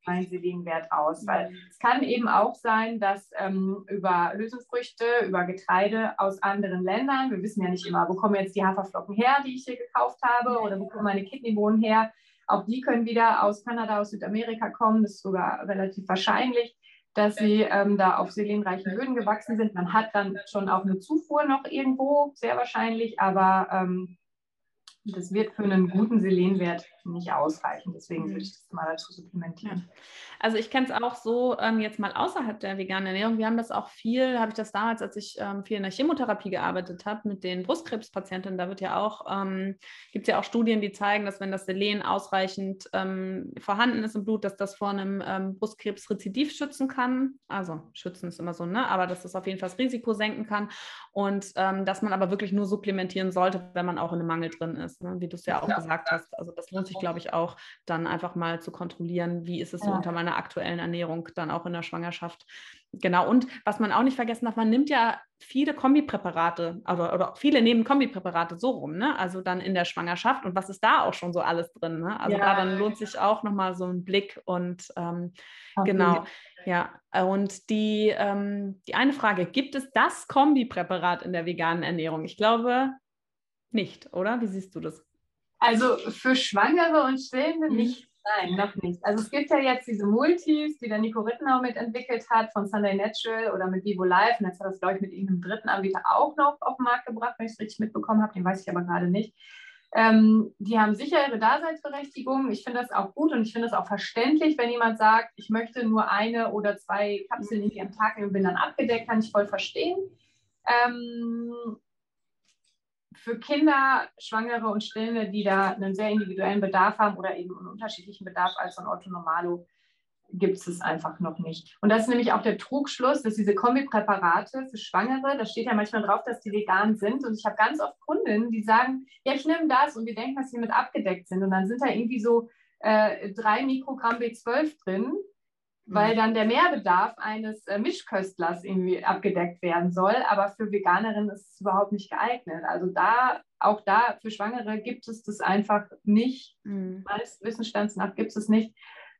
mein Selenwert aus. Weil es kann eben auch sein, dass ähm, über Hülsenfrüchte, über Getreide aus anderen Ländern, wir wissen ja nicht immer, wo kommen jetzt die Haferflocken her, die ich hier gekauft habe, oder wo kommen meine Kidneybohnen her, auch die können wieder aus Kanada, aus Südamerika kommen. Das ist sogar relativ wahrscheinlich, dass sie ähm, da auf selenreichen Böden gewachsen sind. Man hat dann schon auch eine Zufuhr noch irgendwo, sehr wahrscheinlich, aber ähm, das wird für einen guten Selenwert nicht ausreichen. Deswegen würde ich das mal dazu supplementieren. Ja. Also ich kenne es auch so ähm, jetzt mal außerhalb der veganen Ernährung. Wir haben das auch viel, habe ich das damals, als ich ähm, viel in der Chemotherapie gearbeitet habe, mit den Brustkrebspatientinnen, da wird ja auch, ähm, gibt es ja auch Studien, die zeigen, dass wenn das Selen ausreichend ähm, vorhanden ist im Blut, dass das vor einem ähm, Brustkrebsrezidiv schützen kann. Also schützen ist immer so, ne? Aber dass das auf jeden Fall das Risiko senken kann. Und ähm, dass man aber wirklich nur supplementieren sollte, wenn man auch in einem Mangel drin ist, ne? wie du es ja auch ja. gesagt hast. Also das lohnt sich, glaube ich, auch, dann einfach mal zu kontrollieren, wie ist es so unter meiner aktuellen Ernährung dann auch in der Schwangerschaft. Genau. Und was man auch nicht vergessen darf, man nimmt ja viele Kombipräparate, also oder viele nehmen Kombipräparate so rum, ne? Also dann in der Schwangerschaft und was ist da auch schon so alles drin, ne? Also ja. da dann lohnt sich auch nochmal so ein Blick und ähm, genau. Ja, und die, ähm, die eine Frage, gibt es das Kombipräparat in der veganen Ernährung? Ich glaube nicht, oder? Wie siehst du das? Also für Schwangere und Stillende mhm. nicht. Nein, noch nicht. Also es gibt ja jetzt diese Multis, die der Nico Rittenau mitentwickelt hat von Sunday Natural oder mit Vivo Life. Und jetzt hat er das, glaube ich, mit irgendeinem dritten Anbieter auch noch auf den Markt gebracht, wenn ich es richtig mitbekommen habe. Den weiß ich aber gerade nicht. Ähm, die haben sicher ihre Daseinsberechtigung. Ich finde das auch gut und ich finde das auch verständlich, wenn jemand sagt, ich möchte nur eine oder zwei Kapseln irgendwie am Tag nehmen und bin dann abgedeckt, kann ich voll verstehen. Ähm, für Kinder, Schwangere und Stillende, die da einen sehr individuellen Bedarf haben oder eben einen unterschiedlichen Bedarf als ein Otto Normalo, gibt es einfach noch nicht. Und das ist nämlich auch der Trugschluss, dass diese Kombipräparate für Schwangere, da steht ja manchmal drauf, dass die vegan sind. Und ich habe ganz oft Kundinnen, die sagen, ja, ich nehme das und wir denken, dass sie mit abgedeckt sind. Und dann sind da irgendwie so äh, drei Mikrogramm B12 drin, weil mhm. dann der Mehrbedarf eines äh, Mischköstlers irgendwie abgedeckt werden soll. Aber für Veganerinnen ist es überhaupt nicht geeignet. Also da, auch da für Schwangere gibt es das einfach nicht. Mhm. Meines Wissensstands nach gibt es nicht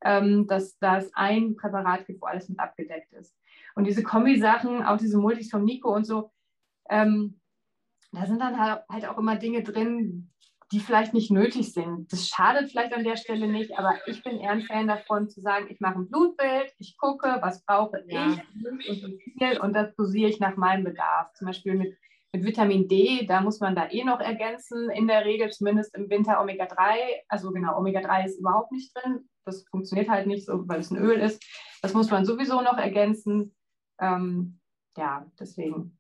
ähm, dass das ein Präparat gibt, wo alles mit abgedeckt ist. Und diese Kombi-Sachen, auch diese Multis vom Nico und so, ähm, da sind dann halt, halt auch immer Dinge drin, die vielleicht nicht nötig sind. Das schadet vielleicht an der Stelle nicht, aber ich bin eher ein Fan davon zu sagen, ich mache ein Blutbild, ich gucke, was brauche ja. ich und und das dosiere ich nach meinem Bedarf. Zum Beispiel mit, mit Vitamin D, da muss man da eh noch ergänzen, in der Regel zumindest im Winter Omega-3. Also genau, Omega-3 ist überhaupt nicht drin. Das funktioniert halt nicht so, weil es ein Öl ist. Das muss man sowieso noch ergänzen. Ähm, ja, deswegen.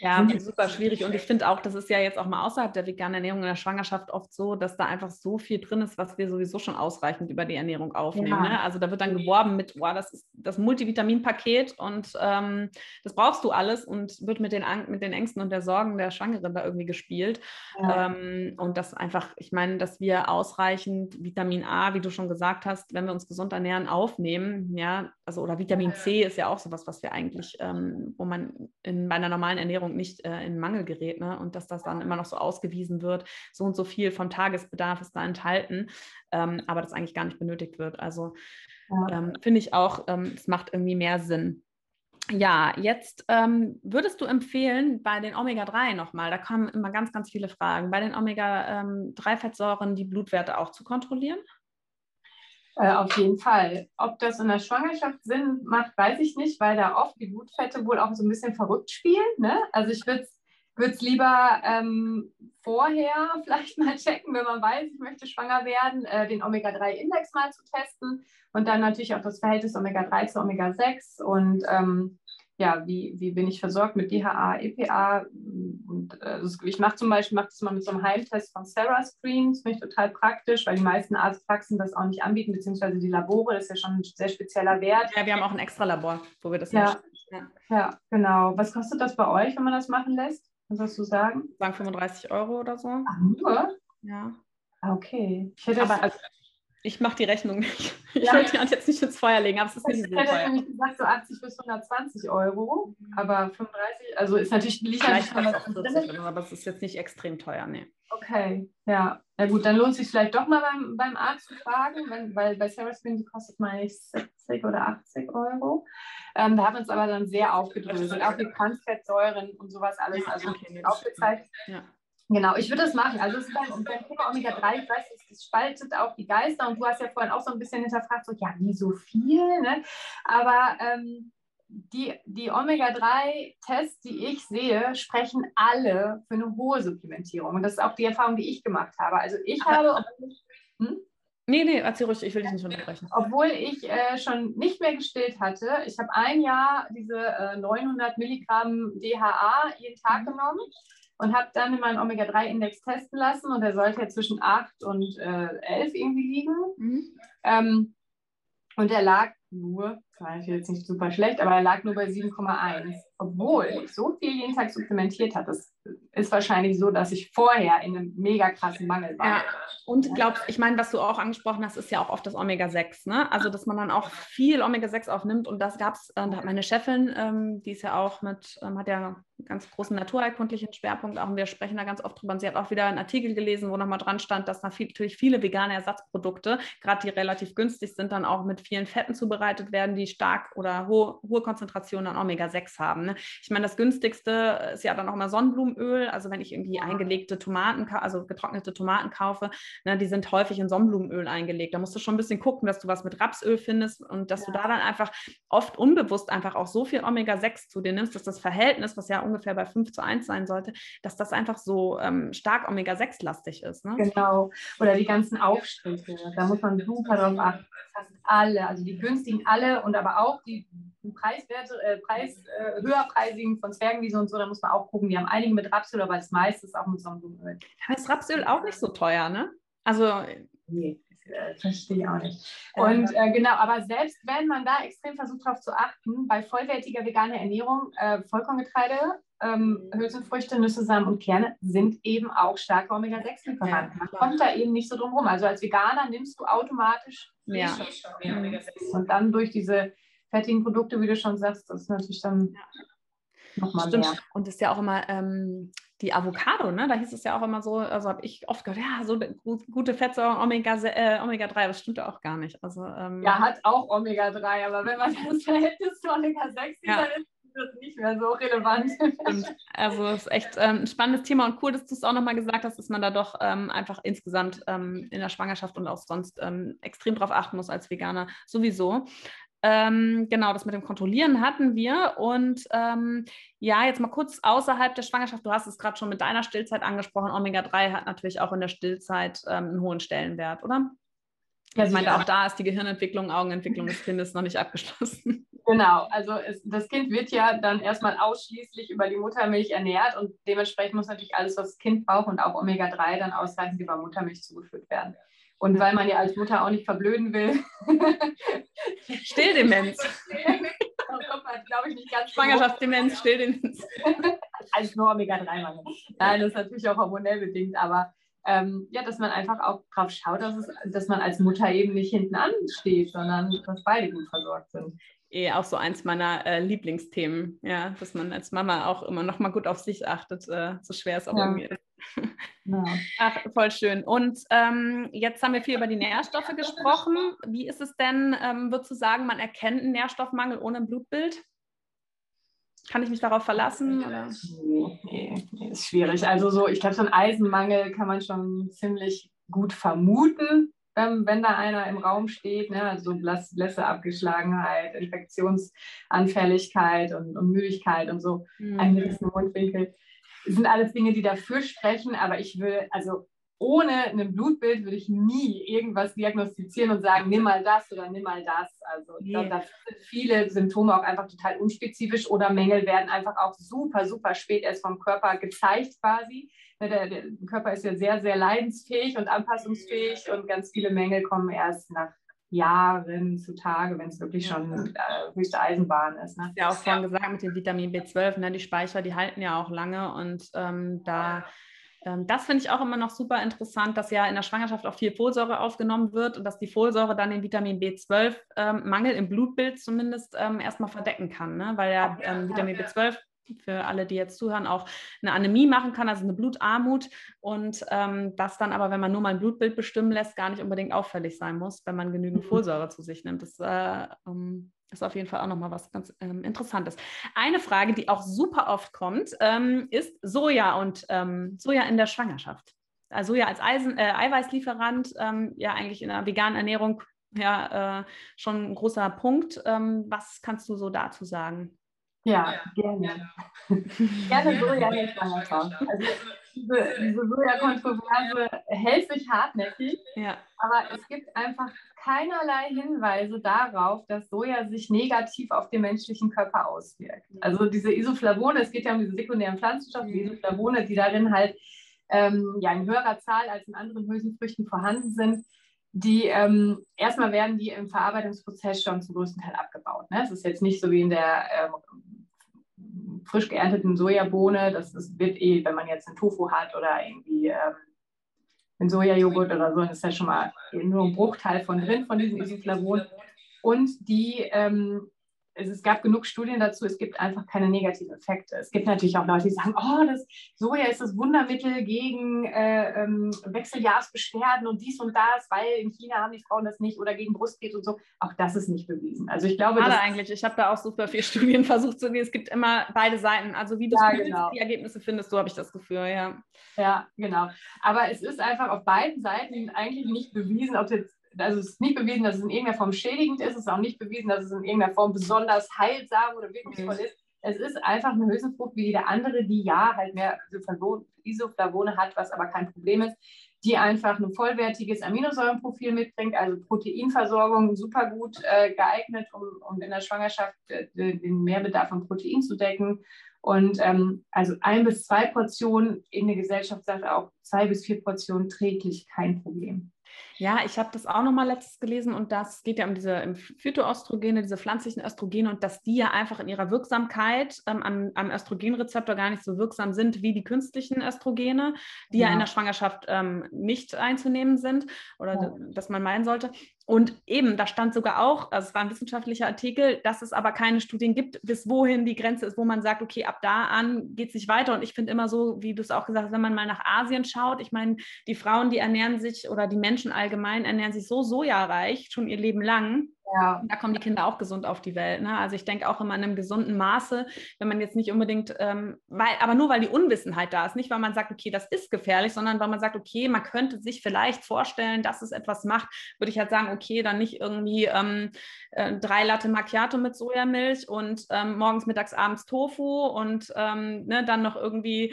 Ja, super schwierig. Und ich finde auch, das ist ja jetzt auch mal außerhalb der veganen Ernährung in der Schwangerschaft oft so, dass da einfach so viel drin ist, was wir sowieso schon ausreichend über die Ernährung aufnehmen. Ja. Ne? Also da wird dann geworben mit, wow, das ist das Multivitaminpaket und ähm, das brauchst du alles und wird mit den, mit den Ängsten und der Sorgen der Schwangeren da irgendwie gespielt. Ja. Ähm, und das einfach, ich meine, dass wir ausreichend Vitamin A, wie du schon gesagt hast, wenn wir uns gesund ernähren, aufnehmen. Ja, also oder Vitamin C ist ja auch sowas, was wir eigentlich, ähm, wo man in, bei einer normalen Ernährung Ernährung nicht äh, in Mangel gerät ne? und dass das dann immer noch so ausgewiesen wird, so und so viel vom Tagesbedarf ist da enthalten, ähm, aber das eigentlich gar nicht benötigt wird. Also ähm, finde ich auch, ähm, es macht irgendwie mehr Sinn. Ja, jetzt ähm, würdest du empfehlen, bei den Omega-3 nochmal, da kommen immer ganz, ganz viele Fragen, bei den Omega-3-Fettsäuren die Blutwerte auch zu kontrollieren? Äh, auf jeden Fall. Ob das in der Schwangerschaft Sinn macht, weiß ich nicht, weil da oft die Blutfette wohl auch so ein bisschen verrückt spielen. Ne? Also ich würde es lieber ähm, vorher vielleicht mal checken, wenn man weiß, ich möchte schwanger werden, äh, den Omega-3-Index mal zu testen und dann natürlich auch das Verhältnis Omega-3 zu Omega-6 und ähm, ja, wie, wie bin ich versorgt mit DHA, EPA. Und äh, ich mache zum Beispiel mach das mal mit so einem Heimtest von Sarah Screen. Das finde ich total praktisch, weil die meisten Arztpraxen das auch nicht anbieten, beziehungsweise die Labore, das ist ja schon ein sehr spezieller Wert. Ja, wir haben auch ein extra Labor, wo wir das ja, ja. ja, genau. Was kostet das bei euch, wenn man das machen lässt? Was sollst du sagen? Sagen 35 Euro oder so. Ach, nur? Ja. Okay. Ich hätte aber, also, ich mache die Rechnung nicht. Ich ja. wollte die Hand jetzt nicht ins Feuer legen, aber es ist nicht so teuer. Ich hätte nämlich gesagt, so 80 bis 120 Euro, aber 35, also ist natürlich liegt Vielleicht auch 40, aber es ist jetzt nicht extrem teuer, nee. Okay, ja. Na gut, dann lohnt es sich vielleicht doch mal beim, beim Arzt zu fragen, wenn, weil bei Sarah Spin, die kostet mal 60 oder 80 Euro. Ähm, da haben wir uns aber dann sehr aufgedröselt, auch die Transfettsäuren und sowas alles, also okay, aufgezeigt. Ja. Genau, ich würde das machen. Also es ist beim, beim Thema Omega-3, ich weiß, das spaltet auch die Geister und du hast ja vorhin auch so ein bisschen hinterfragt, so, ja, wie so viel, ne? Aber ähm, die, die Omega-3-Tests, die ich sehe, sprechen alle für eine hohe Supplementierung. Und das ist auch die Erfahrung, die ich gemacht habe. Also ich habe... Hm? Nee, nee, erzähl ruhig, ich will dich nicht unterbrechen. Obwohl ich äh, schon nicht mehr gestillt hatte, ich habe ein Jahr diese äh, 900 Milligramm DHA jeden Tag mhm. genommen und habe dann meinen Omega-3-Index testen lassen und der sollte ja zwischen 8 und äh, 11 irgendwie liegen. Mhm. Ähm, und der lag nur, war jetzt nicht super schlecht, aber er lag nur bei 7,1. Obwohl ich so viel jeden Tag supplementiert habe. Das ist wahrscheinlich so, dass ich vorher in einem mega krassen Mangel war. Ja. Und glaubst, ich meine, was du auch angesprochen hast, ist ja auch oft das Omega-6, ne? Also, dass man dann auch viel Omega-6 aufnimmt. Und das gab es, äh, da hat meine Chefin, ähm, die ist ja auch mit, ähm, hat ja einen ganz großen naturheilkundlichen Schwerpunkt auch. Und wir sprechen da ganz oft drüber. Und sie hat auch wieder einen Artikel gelesen, wo nochmal dran stand, dass natürlich viele vegane Ersatzprodukte, gerade die relativ günstig sind, dann auch mit vielen Fetten zubereitet werden, die stark oder hohe, hohe Konzentrationen an Omega-6 haben. Ne? Ich meine, das günstigste ist ja dann auch immer Sonnenblumenöl. Also wenn ich irgendwie eingelegte Tomaten, also getrocknete Tomaten kaufe, ne, die sind häufig in Sonnenblumenöl eingelegt. Da musst du schon ein bisschen gucken, dass du was mit Rapsöl findest und dass ja. du da dann einfach oft unbewusst einfach auch so viel Omega-6 zu dir nimmst, dass das Verhältnis, was ja ungefähr bei 5 zu 1 sein sollte, dass das einfach so ähm, stark Omega-6-lastig ist. Ne? Genau. Oder die ganzen Aufstriche. Da muss man super drauf achten. Fast alle, also die günstigen alle und aber auch die Preiswerte, äh, Preis, äh, höherpreisigen von Zwergenwiese und so, da muss man auch gucken. Die haben einige mit Rapsöl, aber das meiste ist auch mit Sonnenblumenöl. Da ist Rapsöl auch nicht so teuer, ne? Also. Nee, äh, verstehe ich auch nicht. Und äh, genau, aber selbst wenn man da extrem versucht darauf zu achten, bei vollwertiger veganer Ernährung, äh, Vollkorngetreide, ähm, Hülsenfrüchte, Nüsse, Samen und Kerne sind eben auch starke Omega-6-Lieferanten. Man kommt da eben nicht so drum rum. Also als Veganer nimmst du automatisch ja. Und dann durch diese fettigen Produkte, wie du schon sagst, das ist natürlich dann ja. nochmal mehr. Und das ist ja auch immer ähm, die Avocado, ne? Da hieß es ja auch immer so, also habe ich oft gehört, ja, so gute Fettsäuren, Omega, äh, Omega 3, das stimmt ja auch gar nicht. Also, ähm, ja, hat auch Omega 3, aber wenn man das Verhältnis zu Omega 6 sieht, dann ist das nicht mehr so relevant. Also es ist echt ähm, ein spannendes Thema und cool, dass du es auch nochmal gesagt hast, dass man da doch ähm, einfach insgesamt ähm, in der Schwangerschaft und auch sonst ähm, extrem drauf achten muss als Veganer sowieso. Ähm, genau, das mit dem Kontrollieren hatten wir. Und ähm, ja, jetzt mal kurz außerhalb der Schwangerschaft. Du hast es gerade schon mit deiner Stillzeit angesprochen. Omega-3 hat natürlich auch in der Stillzeit ähm, einen hohen Stellenwert, oder? Ja, ich meine, auch da ist die Gehirnentwicklung, Augenentwicklung des Kindes noch nicht abgeschlossen. Genau, also es, das Kind wird ja dann erstmal ausschließlich über die Muttermilch ernährt und dementsprechend muss natürlich alles, was das Kind braucht und auch Omega-3 dann ausreichend über Muttermilch zugeführt werden. Und weil man ja als Mutter auch nicht verblöden will. Stilldemenz. glaube ich, nicht ganz. Schwangerschaftsdemenz, Stilldemenz. Als nur Omega-3-Mangel. Nein, das ist natürlich auch hormonell bedingt, aber ähm, ja, dass man einfach auch drauf schaut, dass, es, dass man als Mutter eben nicht hinten ansteht, sondern dass beide gut versorgt sind eh auch so eins meiner äh, Lieblingsthemen, ja, dass man als Mama auch immer noch mal gut auf sich achtet, äh, so schwer es auch ja. irgendwie ist. Ja. Ach, voll schön. Und ähm, jetzt haben wir viel über die Nährstoffe gesprochen. Wie ist es denn, ähm, würdest du sagen, man erkennt einen Nährstoffmangel ohne ein Blutbild? Kann ich mich darauf verlassen? Oder? Nee, nee, ist schwierig. Also so, ich glaube, so einen Eisenmangel kann man schon ziemlich gut vermuten ähm, wenn da einer im Raum steht, ne, also Blässeabgeschlagenheit, Infektionsanfälligkeit und, und Müdigkeit und so, mhm. ein gewissen Mundwinkel, das sind alles Dinge, die dafür sprechen, aber ich will, also ohne ein Blutbild würde ich nie irgendwas diagnostizieren und sagen, nimm mal das oder nimm mal das. Also glaube, da sind viele Symptome auch einfach total unspezifisch oder Mängel werden einfach auch super, super spät erst vom Körper gezeigt quasi. Der, der Körper ist ja sehr, sehr leidensfähig und anpassungsfähig und ganz viele Mängel kommen erst nach Jahren zutage, wenn es wirklich schon äh, höchste Eisenbahn ist. Ne? Ja, auch vorhin gesagt mit dem Vitamin B12, ne? die Speicher, die halten ja auch lange und ähm, da ähm, das finde ich auch immer noch super interessant, dass ja in der Schwangerschaft auch viel Folsäure aufgenommen wird und dass die Folsäure dann den Vitamin B12-Mangel ähm, im Blutbild zumindest ähm, erstmal verdecken kann, ne? weil ja ähm, Vitamin B12 für alle, die jetzt zuhören, auch eine Anämie machen kann, also eine Blutarmut. Und ähm, das dann aber, wenn man nur mal ein Blutbild bestimmen lässt, gar nicht unbedingt auffällig sein muss, wenn man genügend mhm. Folsäure zu sich nimmt. Das äh, ähm, ist auf jeden Fall auch nochmal was ganz ähm, Interessantes. Eine Frage, die auch super oft kommt, ähm, ist Soja und ähm, Soja in der Schwangerschaft. Also Soja als Eisen, äh, Eiweißlieferant, ähm, ja eigentlich in der veganen Ernährung ja äh, schon ein großer Punkt. was kannst du so dazu sagen? Ja, gerne. gerne Soja in Schwangerschaft. Also diese, diese Soja-Kontroverse hält sich hartnäckig, ja. aber es gibt einfach keinerlei Hinweise darauf, dass Soja sich negativ auf den menschlichen Körper auswirkt. Also diese Isoflavone, es geht ja um diese sekundären Pflanzenstoffe, die Isoflavone, die darin halt ähm, ja, in höherer Zahl als in anderen Hülsenfrüchten vorhanden sind, die ähm, erstmal werden die im Verarbeitungsprozess schon zum größten Teil abgebaut. Ne? Es ist jetzt nicht so wie in der ähm, frisch geernteten Sojabohne, das, das wird eh, wenn man jetzt einen Tofu hat oder irgendwie ähm, einen Sojajoghurt oder so, das ist ja schon mal nur ein Bruchteil von drin, von diesen Isoflavonen. Und die ähm, es, es, gab genug Studien dazu, es gibt einfach keine negativen Effekte. Es gibt natürlich auch Leute, die sagen, oh, das Soja ist das Wundermittel gegen äh, ähm, Wechseljahrsbeschwerden und dies und das, weil in China haben die Frauen das nicht oder gegen Brustkrebs und so. Auch das ist nicht bewiesen. Also ich glaube, Schade eigentlich. Ich habe da auch super viele Studien versucht zu gehen. Es gibt immer beide Seiten. Also wie du ja, genau. die Ergebnisse findest, so habe ich das Gefühl, ja. Ja, genau. Aber es ist einfach auf beiden Seiten eigentlich nicht bewiesen, ob jetzt also es ist nicht bewiesen, dass es in irgendeiner Form schädigend ist. Es ist auch nicht bewiesen, dass es in irgendeiner Form besonders heilsam oder wirkungsvoll mhm. ist. Es ist einfach eine Hülsenfrucht wie jede andere, die ja halt mehr Isoflavone hat, was aber kein Problem ist, die einfach ein vollwertiges Aminosäurenprofil mitbringt, also Proteinversorgung super gut äh, geeignet, um, um in der Schwangerschaft äh, den Mehrbedarf an Protein zu decken. Und ähm, also ein bis zwei Portionen in der Gesellschaft sagt auch zwei bis vier Portionen täglich kein Problem. Ja, ich habe das auch nochmal letztes gelesen und das geht ja um diese Phytoöstrogene, diese pflanzlichen Östrogene und dass die ja einfach in ihrer Wirksamkeit ähm, am, am, Östrogenrezeptor gar nicht so wirksam sind wie die künstlichen Östrogene, die ja, ja in der Schwangerschaft ähm, nicht einzunehmen sind oder ja. dass man meinen sollte. Und eben, da stand sogar auch, also es war ein wissenschaftlicher Artikel, dass es aber keine Studien gibt, bis wohin die Grenze ist, wo man sagt, okay, ab da an geht es nicht weiter. Und ich finde immer so, wie du es auch gesagt hast, wenn man mal nach Asien schaut, ich meine, die Frauen, die ernähren sich oder die Menschen allgemein ernähren sich so sojareich schon ihr Leben lang. Ja. Da kommen die Kinder auch gesund auf die Welt. Ne? Also ich denke auch immer in einem gesunden Maße, wenn man jetzt nicht unbedingt, ähm, weil, aber nur weil die Unwissenheit da ist, nicht weil man sagt, okay, das ist gefährlich, sondern weil man sagt, okay, man könnte sich vielleicht vorstellen, dass es etwas macht, würde ich halt sagen, okay, dann nicht irgendwie ähm, äh, drei Latte Macchiato mit Sojamilch und ähm, morgens, mittags, abends Tofu und ähm, ne, dann noch irgendwie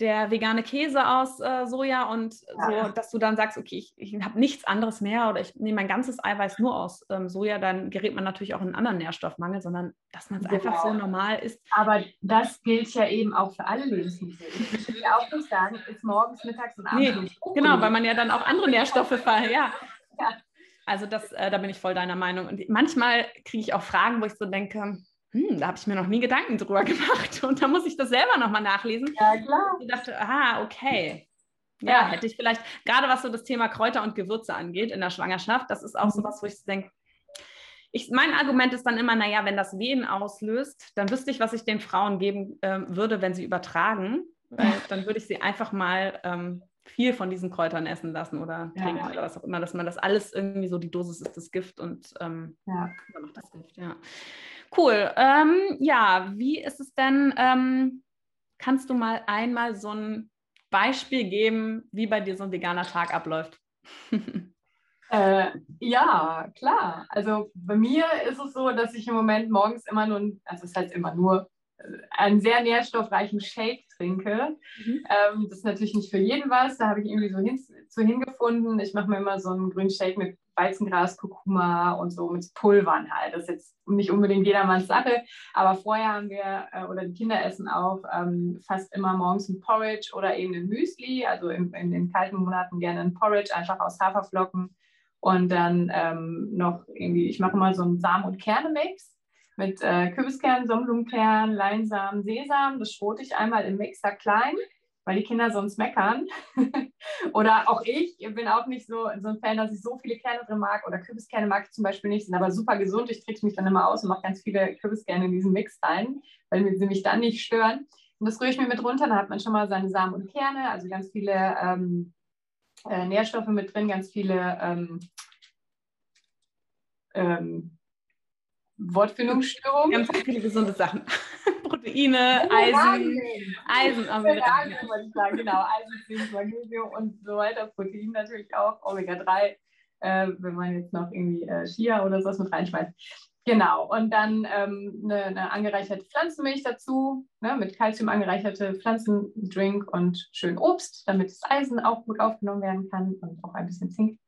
der vegane Käse aus äh, Soja und ja. so, dass du dann sagst, okay, ich, ich habe nichts anderes mehr oder ich nehme mein ganzes Eiweiß nur aus ähm, Soja, dann gerät man natürlich auch in einen anderen Nährstoffmangel, sondern dass man es genau. einfach so normal isst. Aber das gilt ja eben auch für alle Lebensmittel. Ich will auch nicht sagen, ist morgens, mittags und abends. Nee, genau, weil man ja dann auch andere Nährstoffe ver ja. ja. Also das, äh, da bin ich voll deiner Meinung. Und manchmal kriege ich auch Fragen, wo ich so denke, hm, da habe ich mir noch nie Gedanken drüber gemacht. Und da muss ich das selber nochmal nachlesen. Ja, klar. Und ich dachte, ah, okay. Ja, ja, hätte ich vielleicht, gerade was so das Thema Kräuter und Gewürze angeht in der Schwangerschaft, das ist auch mhm. so was, wo ich denke, ich, mein Argument ist dann immer, naja, wenn das Wehen auslöst, dann wüsste ich, was ich den Frauen geben äh, würde, wenn sie übertragen. Weil dann würde ich sie einfach mal ähm, viel von diesen Kräutern essen lassen oder trinken ja. oder was auch immer, dass man das alles irgendwie so, die Dosis ist das Gift und ähm, ja. macht das Gift, ja. Cool. Ähm, ja, wie ist es denn? Ähm, kannst du mal einmal so ein Beispiel geben, wie bei dir so ein veganer Tag abläuft? äh, ja, klar. Also bei mir ist es so, dass ich im Moment morgens immer nur, also es heißt immer nur, äh, einen sehr nährstoffreichen Shake trinke. Mhm. Ähm, das ist natürlich nicht für jeden was. Da habe ich irgendwie so hin, zu hingefunden. Ich mache mir immer so einen grünen Shake mit Weizengras, Kurkuma und so mit Pulvern halt. Das ist jetzt nicht unbedingt jedermanns Sache, aber vorher haben wir, äh, oder die Kinder essen auch ähm, fast immer morgens ein Porridge oder eben ein Müsli, also in, in den kalten Monaten gerne ein Porridge, einfach aus Haferflocken und dann ähm, noch irgendwie, ich mache mal so einen Samen- und Kerne-Mix mit äh, Kürbiskern, Sonnenblumenkern, Leinsamen, Sesam. Das schrote ich einmal im Mixer klein weil die Kinder sonst meckern. oder auch ich bin auch nicht so, so ein Fan, dass ich so viele Kerne drin mag. Oder Kürbiskerne mag ich zum Beispiel nicht, sind aber super gesund. Ich trickse mich dann immer aus und mache ganz viele Kürbiskerne in diesen Mix rein, weil sie mich dann nicht stören. Und das rühre ich mir mit runter. Dann hat man schon mal seine Samen und Kerne, also ganz viele ähm, äh, Nährstoffe mit drin, ganz viele ähm, ähm, Wortfindungsstörungen. Ganz viele gesunde Sachen. Proteine, Eisen, Eisen, Eisen sagen, genau, Eisen, Zink, Magnesium und so weiter, Protein natürlich auch, Omega-3, äh, wenn man jetzt noch irgendwie äh, Chia oder sowas mit reinschmeißt. Genau, und dann ähm, eine, eine, angereicherte Pflanzenmilch dazu, ne, mit Kalzium angereicherte Pflanzendrink und schön Obst, damit das Eisen auch gut aufgenommen werden kann und auch ein bisschen Zink.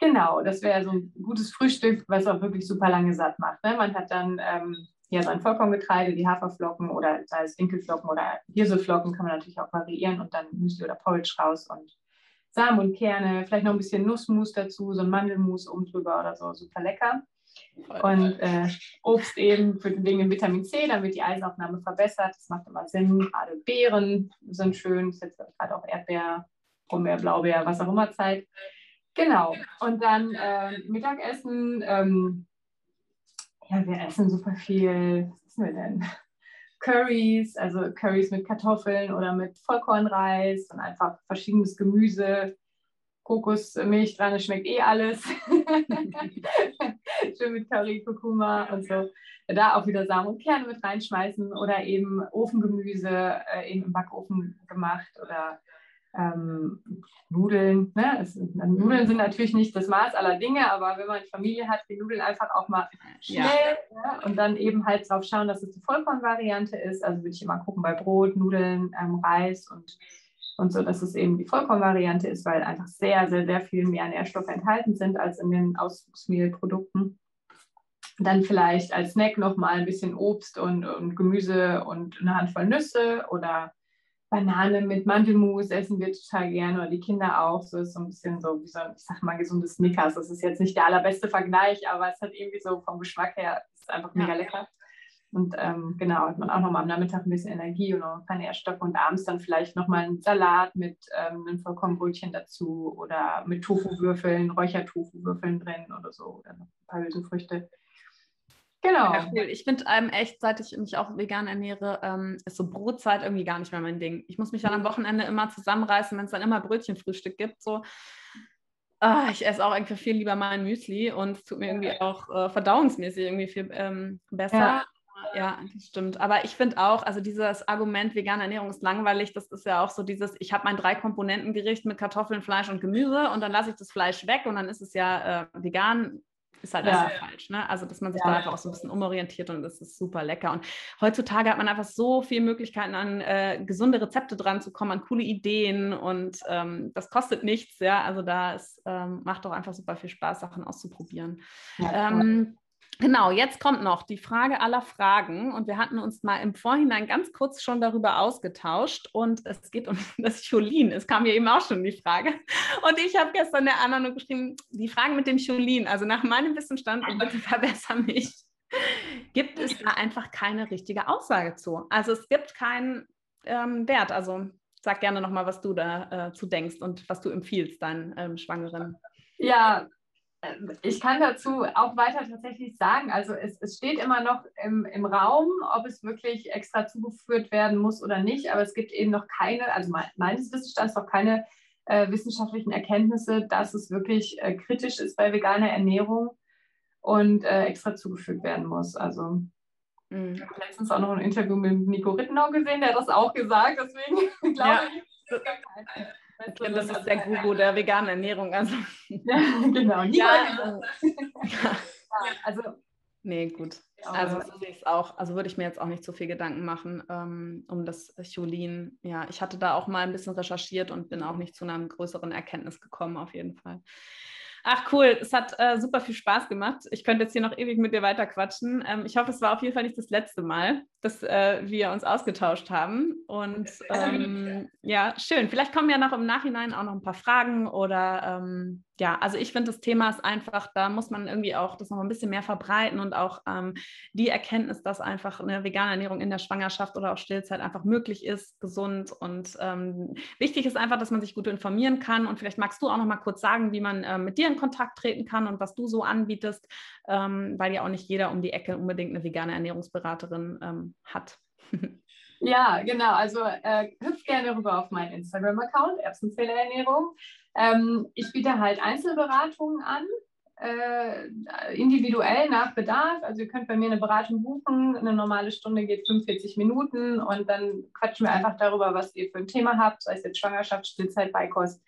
Genau, das wäre so ein gutes Frühstück, was auch wirklich super lange satt macht. Ne? Man hat dann ähm, ja sein Vollkorngetreide, die Haferflocken oder sei es Dinkelflocken oder Hirseflocken, kann man natürlich auch variieren und dann Müsli oder Porridge raus und Samen und Kerne, vielleicht noch ein bisschen Nussmus dazu, so ein Mandelmus oben drüber oder so, super lecker. Und äh, Obst eben für den Wegen Vitamin C, damit die Eisenaufnahme verbessert. Das macht immer Sinn. Gerade Beeren sind schön. Ist jetzt gerade auch Erdbeer, Brombeer, Blaubeer, was auch immer Zeit. Genau. Und dann äh, Mittagessen. Ähm, ja, wir essen super viel, was essen wir denn? Curries, also Curries mit Kartoffeln oder mit Vollkornreis und einfach verschiedenes Gemüse, Kokosmilch dran, das schmeckt eh alles. Schön mit Curry, Kurkuma und so. Da auch wieder Samen und Kerne mit reinschmeißen oder eben Ofengemüse äh, eben im Backofen gemacht oder ähm, Nudeln. Ne? Es, Nudeln sind natürlich nicht das Maß aller Dinge, aber wenn man Familie hat, die Nudeln einfach auch mal schnell ja. ne? und dann eben halt drauf schauen, dass es die Vollkornvariante ist. Also würde ich immer gucken bei Brot, Nudeln, ähm, Reis und, und so, dass es eben die Vollkornvariante ist, weil einfach sehr, sehr, sehr viel mehr Nährstoffe enthalten sind als in den Auswuchsmehlprodukten. Dann vielleicht als Snack nochmal ein bisschen Obst und, und Gemüse und eine Handvoll Nüsse oder Banane mit Mandelmus essen wir total gerne oder die Kinder auch. So ist so ein bisschen so wie so ein, ich sag mal, gesundes Snickers. Das ist jetzt nicht der allerbeste Vergleich, aber es hat irgendwie so vom Geschmack her, ist einfach mega ja. lecker. Und ähm, genau, hat man auch nochmal am Nachmittag ein bisschen Energie und noch ein paar Nährstoffe und abends dann vielleicht nochmal einen Salat mit ähm, einem Vollkornbrötchen dazu oder mit Tofu-Würfeln, Räuchertofu-Würfeln drin oder so oder noch ein paar Hülsenfrüchte. Genau. Ja, cool. Ich finde ähm, echt, seit ich mich auch vegan ernähre, ähm, ist so Brotzeit irgendwie gar nicht mehr mein Ding. Ich muss mich dann am Wochenende immer zusammenreißen, wenn es dann immer Brötchenfrühstück gibt. So. Ah, ich esse auch irgendwie viel lieber mein Müsli und es tut mir irgendwie auch äh, verdauungsmäßig irgendwie viel ähm, besser. Ja. Ja, das stimmt. Aber ich finde auch, also dieses Argument, vegane Ernährung ist langweilig, das ist ja auch so dieses, ich habe mein Drei-Komponenten-Gericht mit Kartoffeln, Fleisch und Gemüse und dann lasse ich das Fleisch weg und dann ist es ja äh, vegan ist halt ja. einfach falsch. Ne? Also, dass man sich ja. da einfach auch so ein bisschen umorientiert und das ist super lecker. Und heutzutage hat man einfach so viele Möglichkeiten, an äh, gesunde Rezepte dran zu kommen, an coole Ideen und ähm, das kostet nichts. Ja, also da ist, ähm, macht doch einfach super viel Spaß, Sachen auszuprobieren. Ja, ähm, Genau, jetzt kommt noch die Frage aller Fragen und wir hatten uns mal im Vorhinein ganz kurz schon darüber ausgetauscht und es geht um das Cholin. Es kam ja eben auch schon die Frage und ich habe gestern der Anna nur geschrieben, die Frage mit dem Cholin, also nach meinem Wissensstand, und bitte verbessere mich, gibt es da einfach keine richtige Aussage zu. Also es gibt keinen ähm, Wert. Also sag gerne nochmal, was du dazu äh, denkst und was du empfiehlst deinen ähm, Schwangeren. Ja, ich kann dazu auch weiter tatsächlich sagen, also es, es steht immer noch im, im Raum, ob es wirklich extra zugeführt werden muss oder nicht, aber es gibt eben noch keine, also meines Wissensstands noch keine äh, wissenschaftlichen Erkenntnisse, dass es wirklich äh, kritisch ist bei veganer Ernährung und äh, extra zugefügt werden muss. Also mhm. ich habe letztens auch noch ein Interview mit Nico Rittenau gesehen, der hat das auch gesagt, deswegen glaube ja. ich, gibt keine Okay, das ist der Guru der veganen Ernährung. Also. Ja, genau. Ja, ja, also. Nee, gut. Also so sehe ich es auch. Also würde ich mir jetzt auch nicht so viel Gedanken machen ähm, um das Cholin. Ja, ich hatte da auch mal ein bisschen recherchiert und bin auch nicht zu einer größeren Erkenntnis gekommen, auf jeden Fall. Ach cool, es hat äh, super viel Spaß gemacht. Ich könnte jetzt hier noch ewig mit dir weiter quatschen. Ähm, ich hoffe, es war auf jeden Fall nicht das letzte Mal, dass äh, wir uns ausgetauscht haben. Und ähm, ja, schön. Vielleicht kommen ja noch im Nachhinein auch noch ein paar Fragen oder ähm, ja, also ich finde das Thema ist einfach, da muss man irgendwie auch das noch ein bisschen mehr verbreiten und auch ähm, die Erkenntnis, dass einfach eine vegane Ernährung in der Schwangerschaft oder auch Stillzeit einfach möglich ist, gesund und ähm, wichtig ist einfach, dass man sich gut informieren kann und vielleicht magst du auch noch mal kurz sagen, wie man äh, mit dir in Kontakt treten kann und was du so anbietest, ähm, weil ja auch nicht jeder um die Ecke unbedingt eine vegane Ernährungsberaterin ähm, hat. Ja, genau. Also äh, hüpft gerne rüber auf meinen Instagram-Account, Erbsenzählerernährung. Ähm, ich biete halt Einzelberatungen an, äh, individuell nach Bedarf. Also ihr könnt bei mir eine Beratung buchen. Eine normale Stunde geht 45 Minuten und dann quatschen wir einfach darüber, was ihr für ein Thema habt, sei es jetzt Schwangerschaft, Stillzeit, Beikost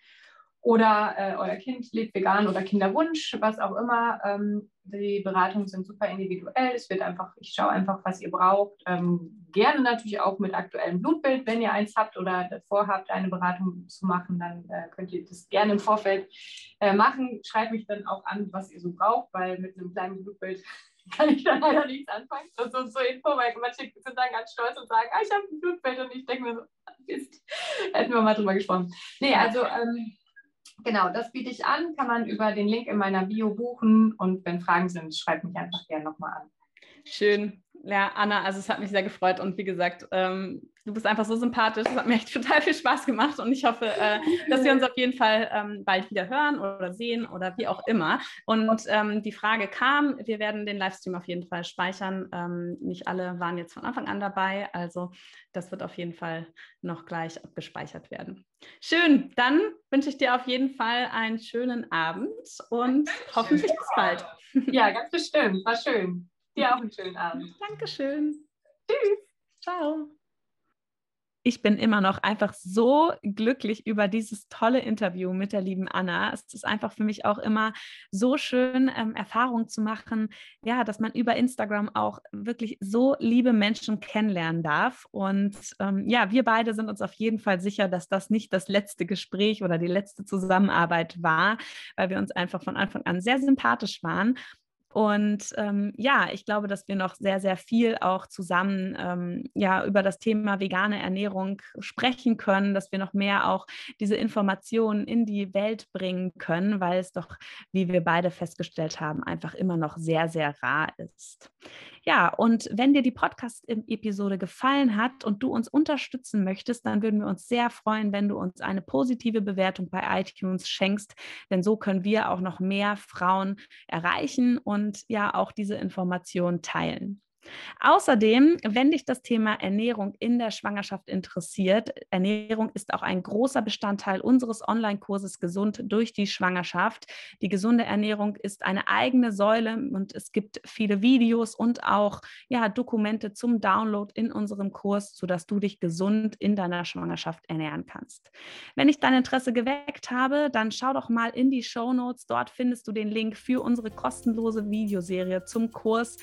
oder äh, euer Kind lebt vegan oder Kinderwunsch, was auch immer. Ähm, die Beratungen sind super individuell. Es wird einfach, ich schaue einfach, was ihr braucht. Ähm, gerne natürlich auch mit aktuellem Blutbild, wenn ihr eins habt oder vorhabt, eine Beratung zu machen, dann äh, könnt ihr das gerne im Vorfeld äh, machen. Schreibt mich dann auch an, was ihr so braucht, weil mit einem kleinen Blutbild kann ich dann leider nichts anfangen. Das ist so Info, weil manche sind dann ganz stolz und sagen, ah, ich habe ein Blutbild und ich denke mir so, Mist, hätten wir mal drüber gesprochen. Nee, also ähm, Genau, das biete ich an, kann man über den Link in meiner Bio buchen und wenn Fragen sind, schreibt mich einfach gerne nochmal an. Schön. Ja, Anna, also es hat mich sehr gefreut und wie gesagt, ähm, du bist einfach so sympathisch. Das hat mir echt total viel Spaß gemacht und ich hoffe, äh, dass wir uns auf jeden Fall ähm, bald wieder hören oder sehen oder wie auch immer. Und ähm, die Frage kam, wir werden den Livestream auf jeden Fall speichern. Ähm, nicht alle waren jetzt von Anfang an dabei, also das wird auf jeden Fall noch gleich abgespeichert werden. Schön, dann wünsche ich dir auf jeden Fall einen schönen Abend und hoffentlich bis bald. Ja, ganz bestimmt. War schön. Dir auch einen schönen Abend. Dankeschön. Tschüss. Ciao. Ich bin immer noch einfach so glücklich über dieses tolle Interview mit der lieben Anna. Es ist einfach für mich auch immer so schön, ähm, Erfahrung zu machen, ja, dass man über Instagram auch wirklich so liebe Menschen kennenlernen darf. Und ähm, ja, wir beide sind uns auf jeden Fall sicher, dass das nicht das letzte Gespräch oder die letzte Zusammenarbeit war, weil wir uns einfach von Anfang an sehr sympathisch waren und ähm, ja, ich glaube, dass wir noch sehr, sehr viel auch zusammen ähm, ja über das Thema vegane Ernährung sprechen können, dass wir noch mehr auch diese Informationen in die Welt bringen können, weil es doch, wie wir beide festgestellt haben, einfach immer noch sehr, sehr rar ist. Ja, und wenn dir die Podcast-Episode gefallen hat und du uns unterstützen möchtest, dann würden wir uns sehr freuen, wenn du uns eine positive Bewertung bei iTunes schenkst, denn so können wir auch noch mehr Frauen erreichen und ja auch diese Informationen teilen. Außerdem, wenn dich das Thema Ernährung in der Schwangerschaft interessiert, Ernährung ist auch ein großer Bestandteil unseres Online-Kurses Gesund durch die Schwangerschaft. Die gesunde Ernährung ist eine eigene Säule und es gibt viele Videos und auch ja, Dokumente zum Download in unserem Kurs, sodass du dich gesund in deiner Schwangerschaft ernähren kannst. Wenn ich dein Interesse geweckt habe, dann schau doch mal in die Show Notes. Dort findest du den Link für unsere kostenlose Videoserie zum Kurs.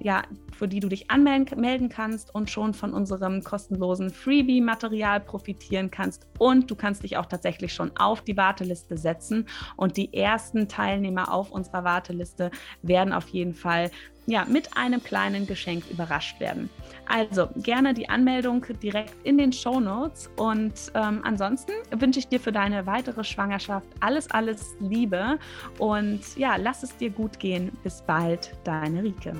Ja, für für die du dich anmelden kannst und schon von unserem kostenlosen Freebie-Material profitieren kannst. Und du kannst dich auch tatsächlich schon auf die Warteliste setzen. Und die ersten Teilnehmer auf unserer Warteliste werden auf jeden Fall ja, mit einem kleinen Geschenk überrascht werden. Also gerne die Anmeldung direkt in den Show Notes und ähm, ansonsten wünsche ich dir für deine weitere Schwangerschaft alles, alles Liebe und ja, lass es dir gut gehen. Bis bald, deine Rike.